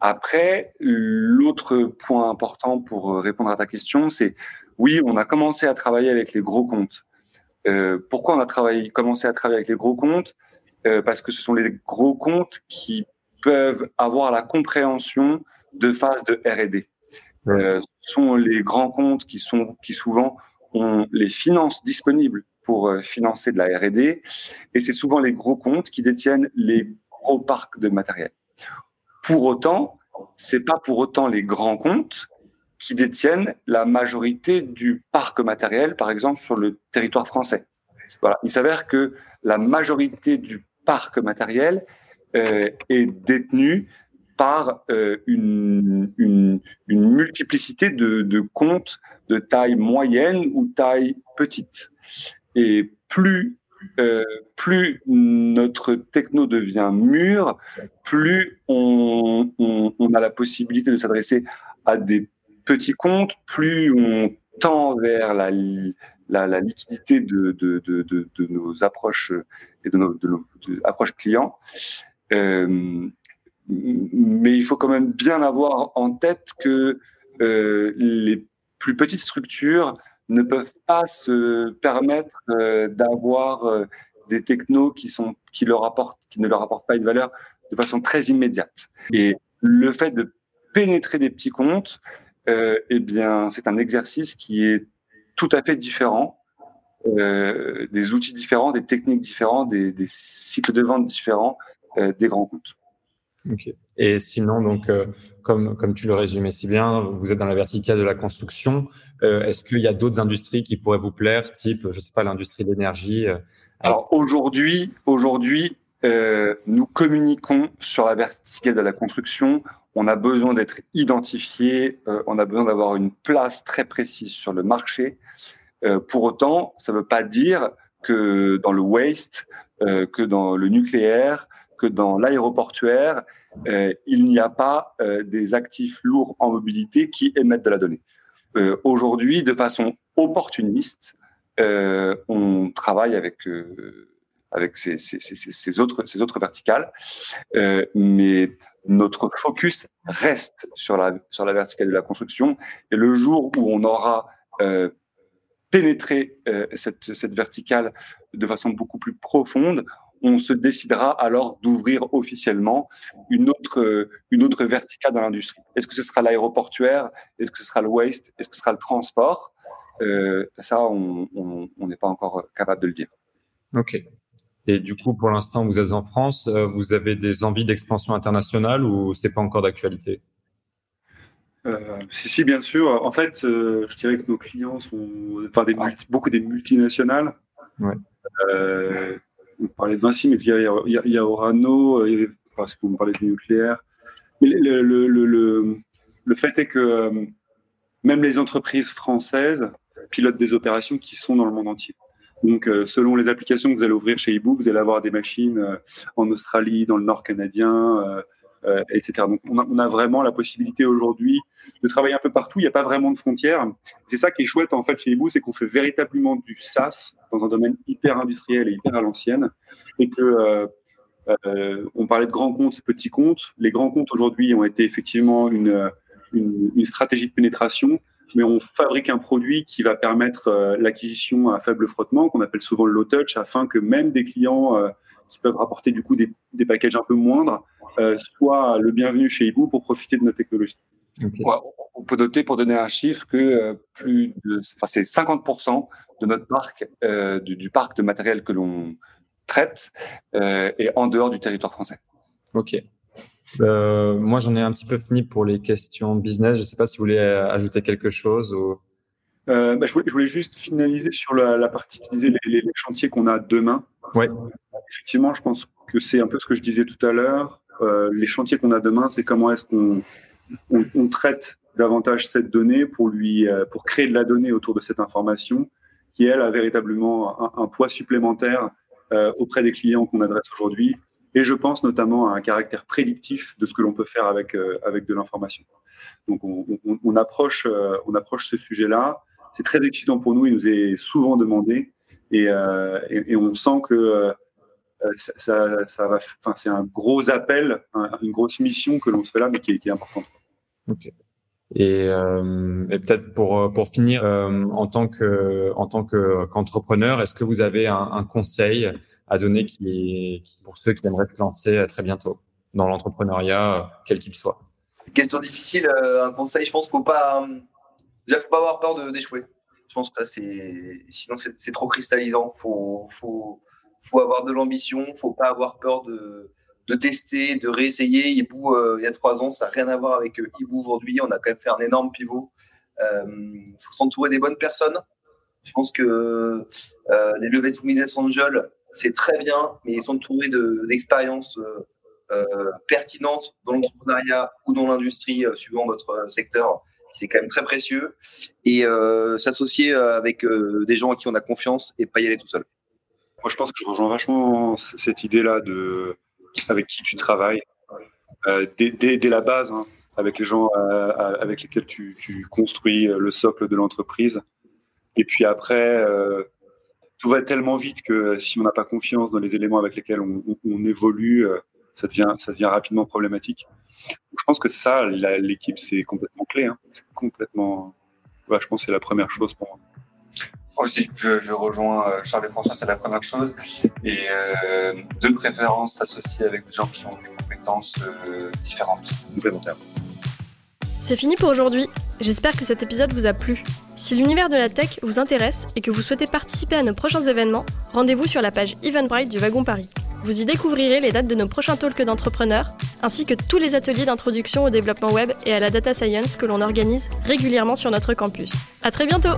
Speaker 5: après, l'autre point important pour répondre à ta question, c'est oui, on a commencé à travailler avec les gros comptes. Euh, pourquoi on a travaillé, commencé à travailler avec les gros comptes? Euh, Parce que ce sont les gros comptes qui peuvent avoir la compréhension de phases de R&D. Euh, ce sont les grands comptes qui sont qui souvent ont les finances disponibles pour euh, financer de la R&D et c'est souvent les gros comptes qui détiennent les gros parcs de matériel. Pour autant, c'est pas pour autant les grands comptes qui détiennent la majorité du parc matériel, par exemple sur le territoire français. Voilà. Il s'avère que la majorité du parc matériel euh, est détenue par euh, une, une, une, multiplicité de, de, comptes de taille moyenne ou taille petite. Et plus, euh, plus notre techno devient mûr, plus on, on, on a la possibilité de s'adresser à des petits comptes, plus on tend vers la, la, la liquidité de, de, de, nos approches et de nos, nos approches clients. Euh, mais il faut quand même bien avoir en tête que euh, les plus petites structures ne peuvent pas se permettre euh, d'avoir euh, des technos qui sont qui leur apportent qui ne leur apportent pas une valeur de façon très immédiate. Et le fait de pénétrer des petits comptes, euh, eh bien, c'est un exercice qui est tout à fait différent, euh, des outils différents, des techniques différentes, des, des cycles de vente différents des grands comptes.
Speaker 3: Ok. Et sinon, donc, euh, comme, comme tu le résumais si bien, vous êtes dans la verticale de la construction. Euh, Est-ce qu'il y a d'autres industries qui pourraient vous plaire, type, je sais pas, l'industrie de l'énergie euh,
Speaker 5: Alors aujourd'hui, aujourd'hui, euh, nous communiquons sur la verticale de la construction. On a besoin d'être identifié, euh, on a besoin d'avoir une place très précise sur le marché. Pour autant, ça ne veut pas dire que dans le waste, que dans le nucléaire, que dans l'aéroportuaire, euh, il n'y a pas euh, des actifs lourds en mobilité qui émettent de la donnée. Euh, Aujourd'hui, de façon opportuniste, on travaille avec avec ces, ces, autres ces autres verticales, mais notre focus reste sur la sur la verticale de la construction. Et le jour où on aura pénétré cette cette verticale de façon beaucoup plus profonde, on se décidera alors d'ouvrir officiellement une autre, une autre verticale dans l'industrie. Est-ce que ce sera l'aéroportuaire? Est-ce que ce sera le waste? Est-ce que ce sera le transport? Euh, Ça, on n'est pas encore capable de le dire.
Speaker 3: Ok. Et du coup, pour l'instant, vous êtes en France. Euh, vous avez des envies d'expansion internationale ou c'est pas encore d'actualité?
Speaker 1: Euh, si, si, bien sûr. En fait, euh, je dirais que nos clients sont enfin, des beaucoup des multinationales.
Speaker 3: Ouais.
Speaker 1: Euh, vous parlez de Vinci, mais il y y y a Orano, il y a, parce me parlez du nucléaire. Mais le, le, le, le, fait est que euh, même les entreprises françaises pilotent des opérations qui sont dans le monde entier. Donc, euh, selon les applications que vous allez ouvrir chez eBook, vous allez avoir des machines euh, en Australie, dans le Nord canadien, euh, etc. Donc, on a, vraiment la possibilité aujourd'hui de travailler un peu partout. Il n'y a pas vraiment de frontières. C'est ça qui est chouette en fait chez eBook, c'est qu'on fait véritablement du SaaS dans un domaine hyper industriel et hyper à l'ancienne, et que euh, euh, on parlait de grands comptes, petits comptes. Les grands comptes aujourd'hui ont été effectivement une, une, stratégie de pénétration, mais on fabrique un produit qui va permettre euh, l'acquisition à faible frottement, qu'on appelle souvent le low touch, afin que même des clients qui peuvent rapporter du coup des, des packages un peu moindres euh, soient le bienvenu chez Ibou pour profiter de nos technologies.
Speaker 5: Okay. On peut noter, pour donner un chiffre, que euh, plus de, enfin, c'est 50% de notre parc, euh, du, du, parc de matériel que l'on traite euh, est en dehors du territoire français.
Speaker 3: Ok. Euh, moi, j'en ai un petit peu fini pour les questions business. Je ne sais pas si vous voulez ajouter quelque chose. Ou...
Speaker 1: Euh, bah, je, voulais, je, voulais, juste finaliser sur la, la partie, les, les, les chantiers qu'on a demain.
Speaker 3: Ouais.
Speaker 1: Effectivement, je pense que c'est un peu ce que je disais tout à l'heure. Euh, les chantiers qu'on a demain, c'est comment est-ce qu'on on, traite davantage cette donnée pour lui, euh, pour créer de la donnée autour de cette information qui elle a véritablement un, poids supplémentaire euh, auprès des clients qu'on adresse aujourd'hui. Et je pense notamment à un caractère prédictif de ce que l'on peut faire avec avec de l'information. Donc on, approche on approche ce sujet-là. C'est très excitant pour nous. Il nous est souvent demandé et, et on sent que ça, ça, ça, va. Enfin, c'est un gros appel, un, une grosse mission que l'on se fait là, mais qui est, qui est importante.
Speaker 3: Et, euh, et peut-être pour pour finir, euh, en tant que en tant qu'entrepreneur, est-ce que vous avez un, un, conseil à donner qui, qui pour ceux qui aimeraient se lancer très bientôt dans l'entrepreneuriat, quel qu'il soit?
Speaker 4: C'est une question difficile. Euh, un conseil, je pense qu'il faut pas déjà faut pas avoir peur d'échouer. Je pense que ça c'est sinon c'est trop cristallisant. Faut faut faut avoir de l'ambition. Faut pas avoir peur de tester, de réessayer. Hibou, euh, il y a trois ans, ça n'a rien à voir avec euh, Hibou aujourd'hui. On a quand même fait un énorme pivot. Il euh, faut s'entourer des bonnes personnes. Je pense que les levées de business angel, c'est très bien, mais ils sont entourés d'expériences de, pertinentes dans l'entrepreneuriat ou dans l'industrie, suivant votre secteur. C'est quand même très précieux. Et s'associer avec des gens à qui on a confiance et pas y aller tout seul.
Speaker 1: Moi, je pense que je rejoins vachement cette idée-là de avec qui tu travailles euh, dès, dès, la base, hein, avec les gens euh, avec lesquels tu, construis le socle de l'entreprise. Et puis après, euh, tout va tellement vite que si on n'a pas confiance dans les éléments avec lesquels on, évolue, euh, ça devient, ça devient rapidement problématique. Je pense que ça, l'équipe, c'est complètement clé. Hein. C'est complètement. Je pense que c'est la première chose pour moi.
Speaker 5: Aussi, je, je rejoins euh, Charles et François, c'est la première chose. Et euh, de préférence, s'associer avec des gens qui ont des compétences euh, différentes, complémentaires.
Speaker 2: C'est fini pour aujourd'hui. J'espère que cet épisode vous a plu. Si l'univers de la tech vous intéresse et que vous souhaitez participer à nos prochains événements, rendez-vous sur la page Eventbrite du Wagon Paris. Vous y découvrirez les dates de nos prochains talks d'entrepreneurs, ainsi que tous les ateliers d'introduction au développement web et à la data science que l'on organise régulièrement sur notre campus. À très bientôt!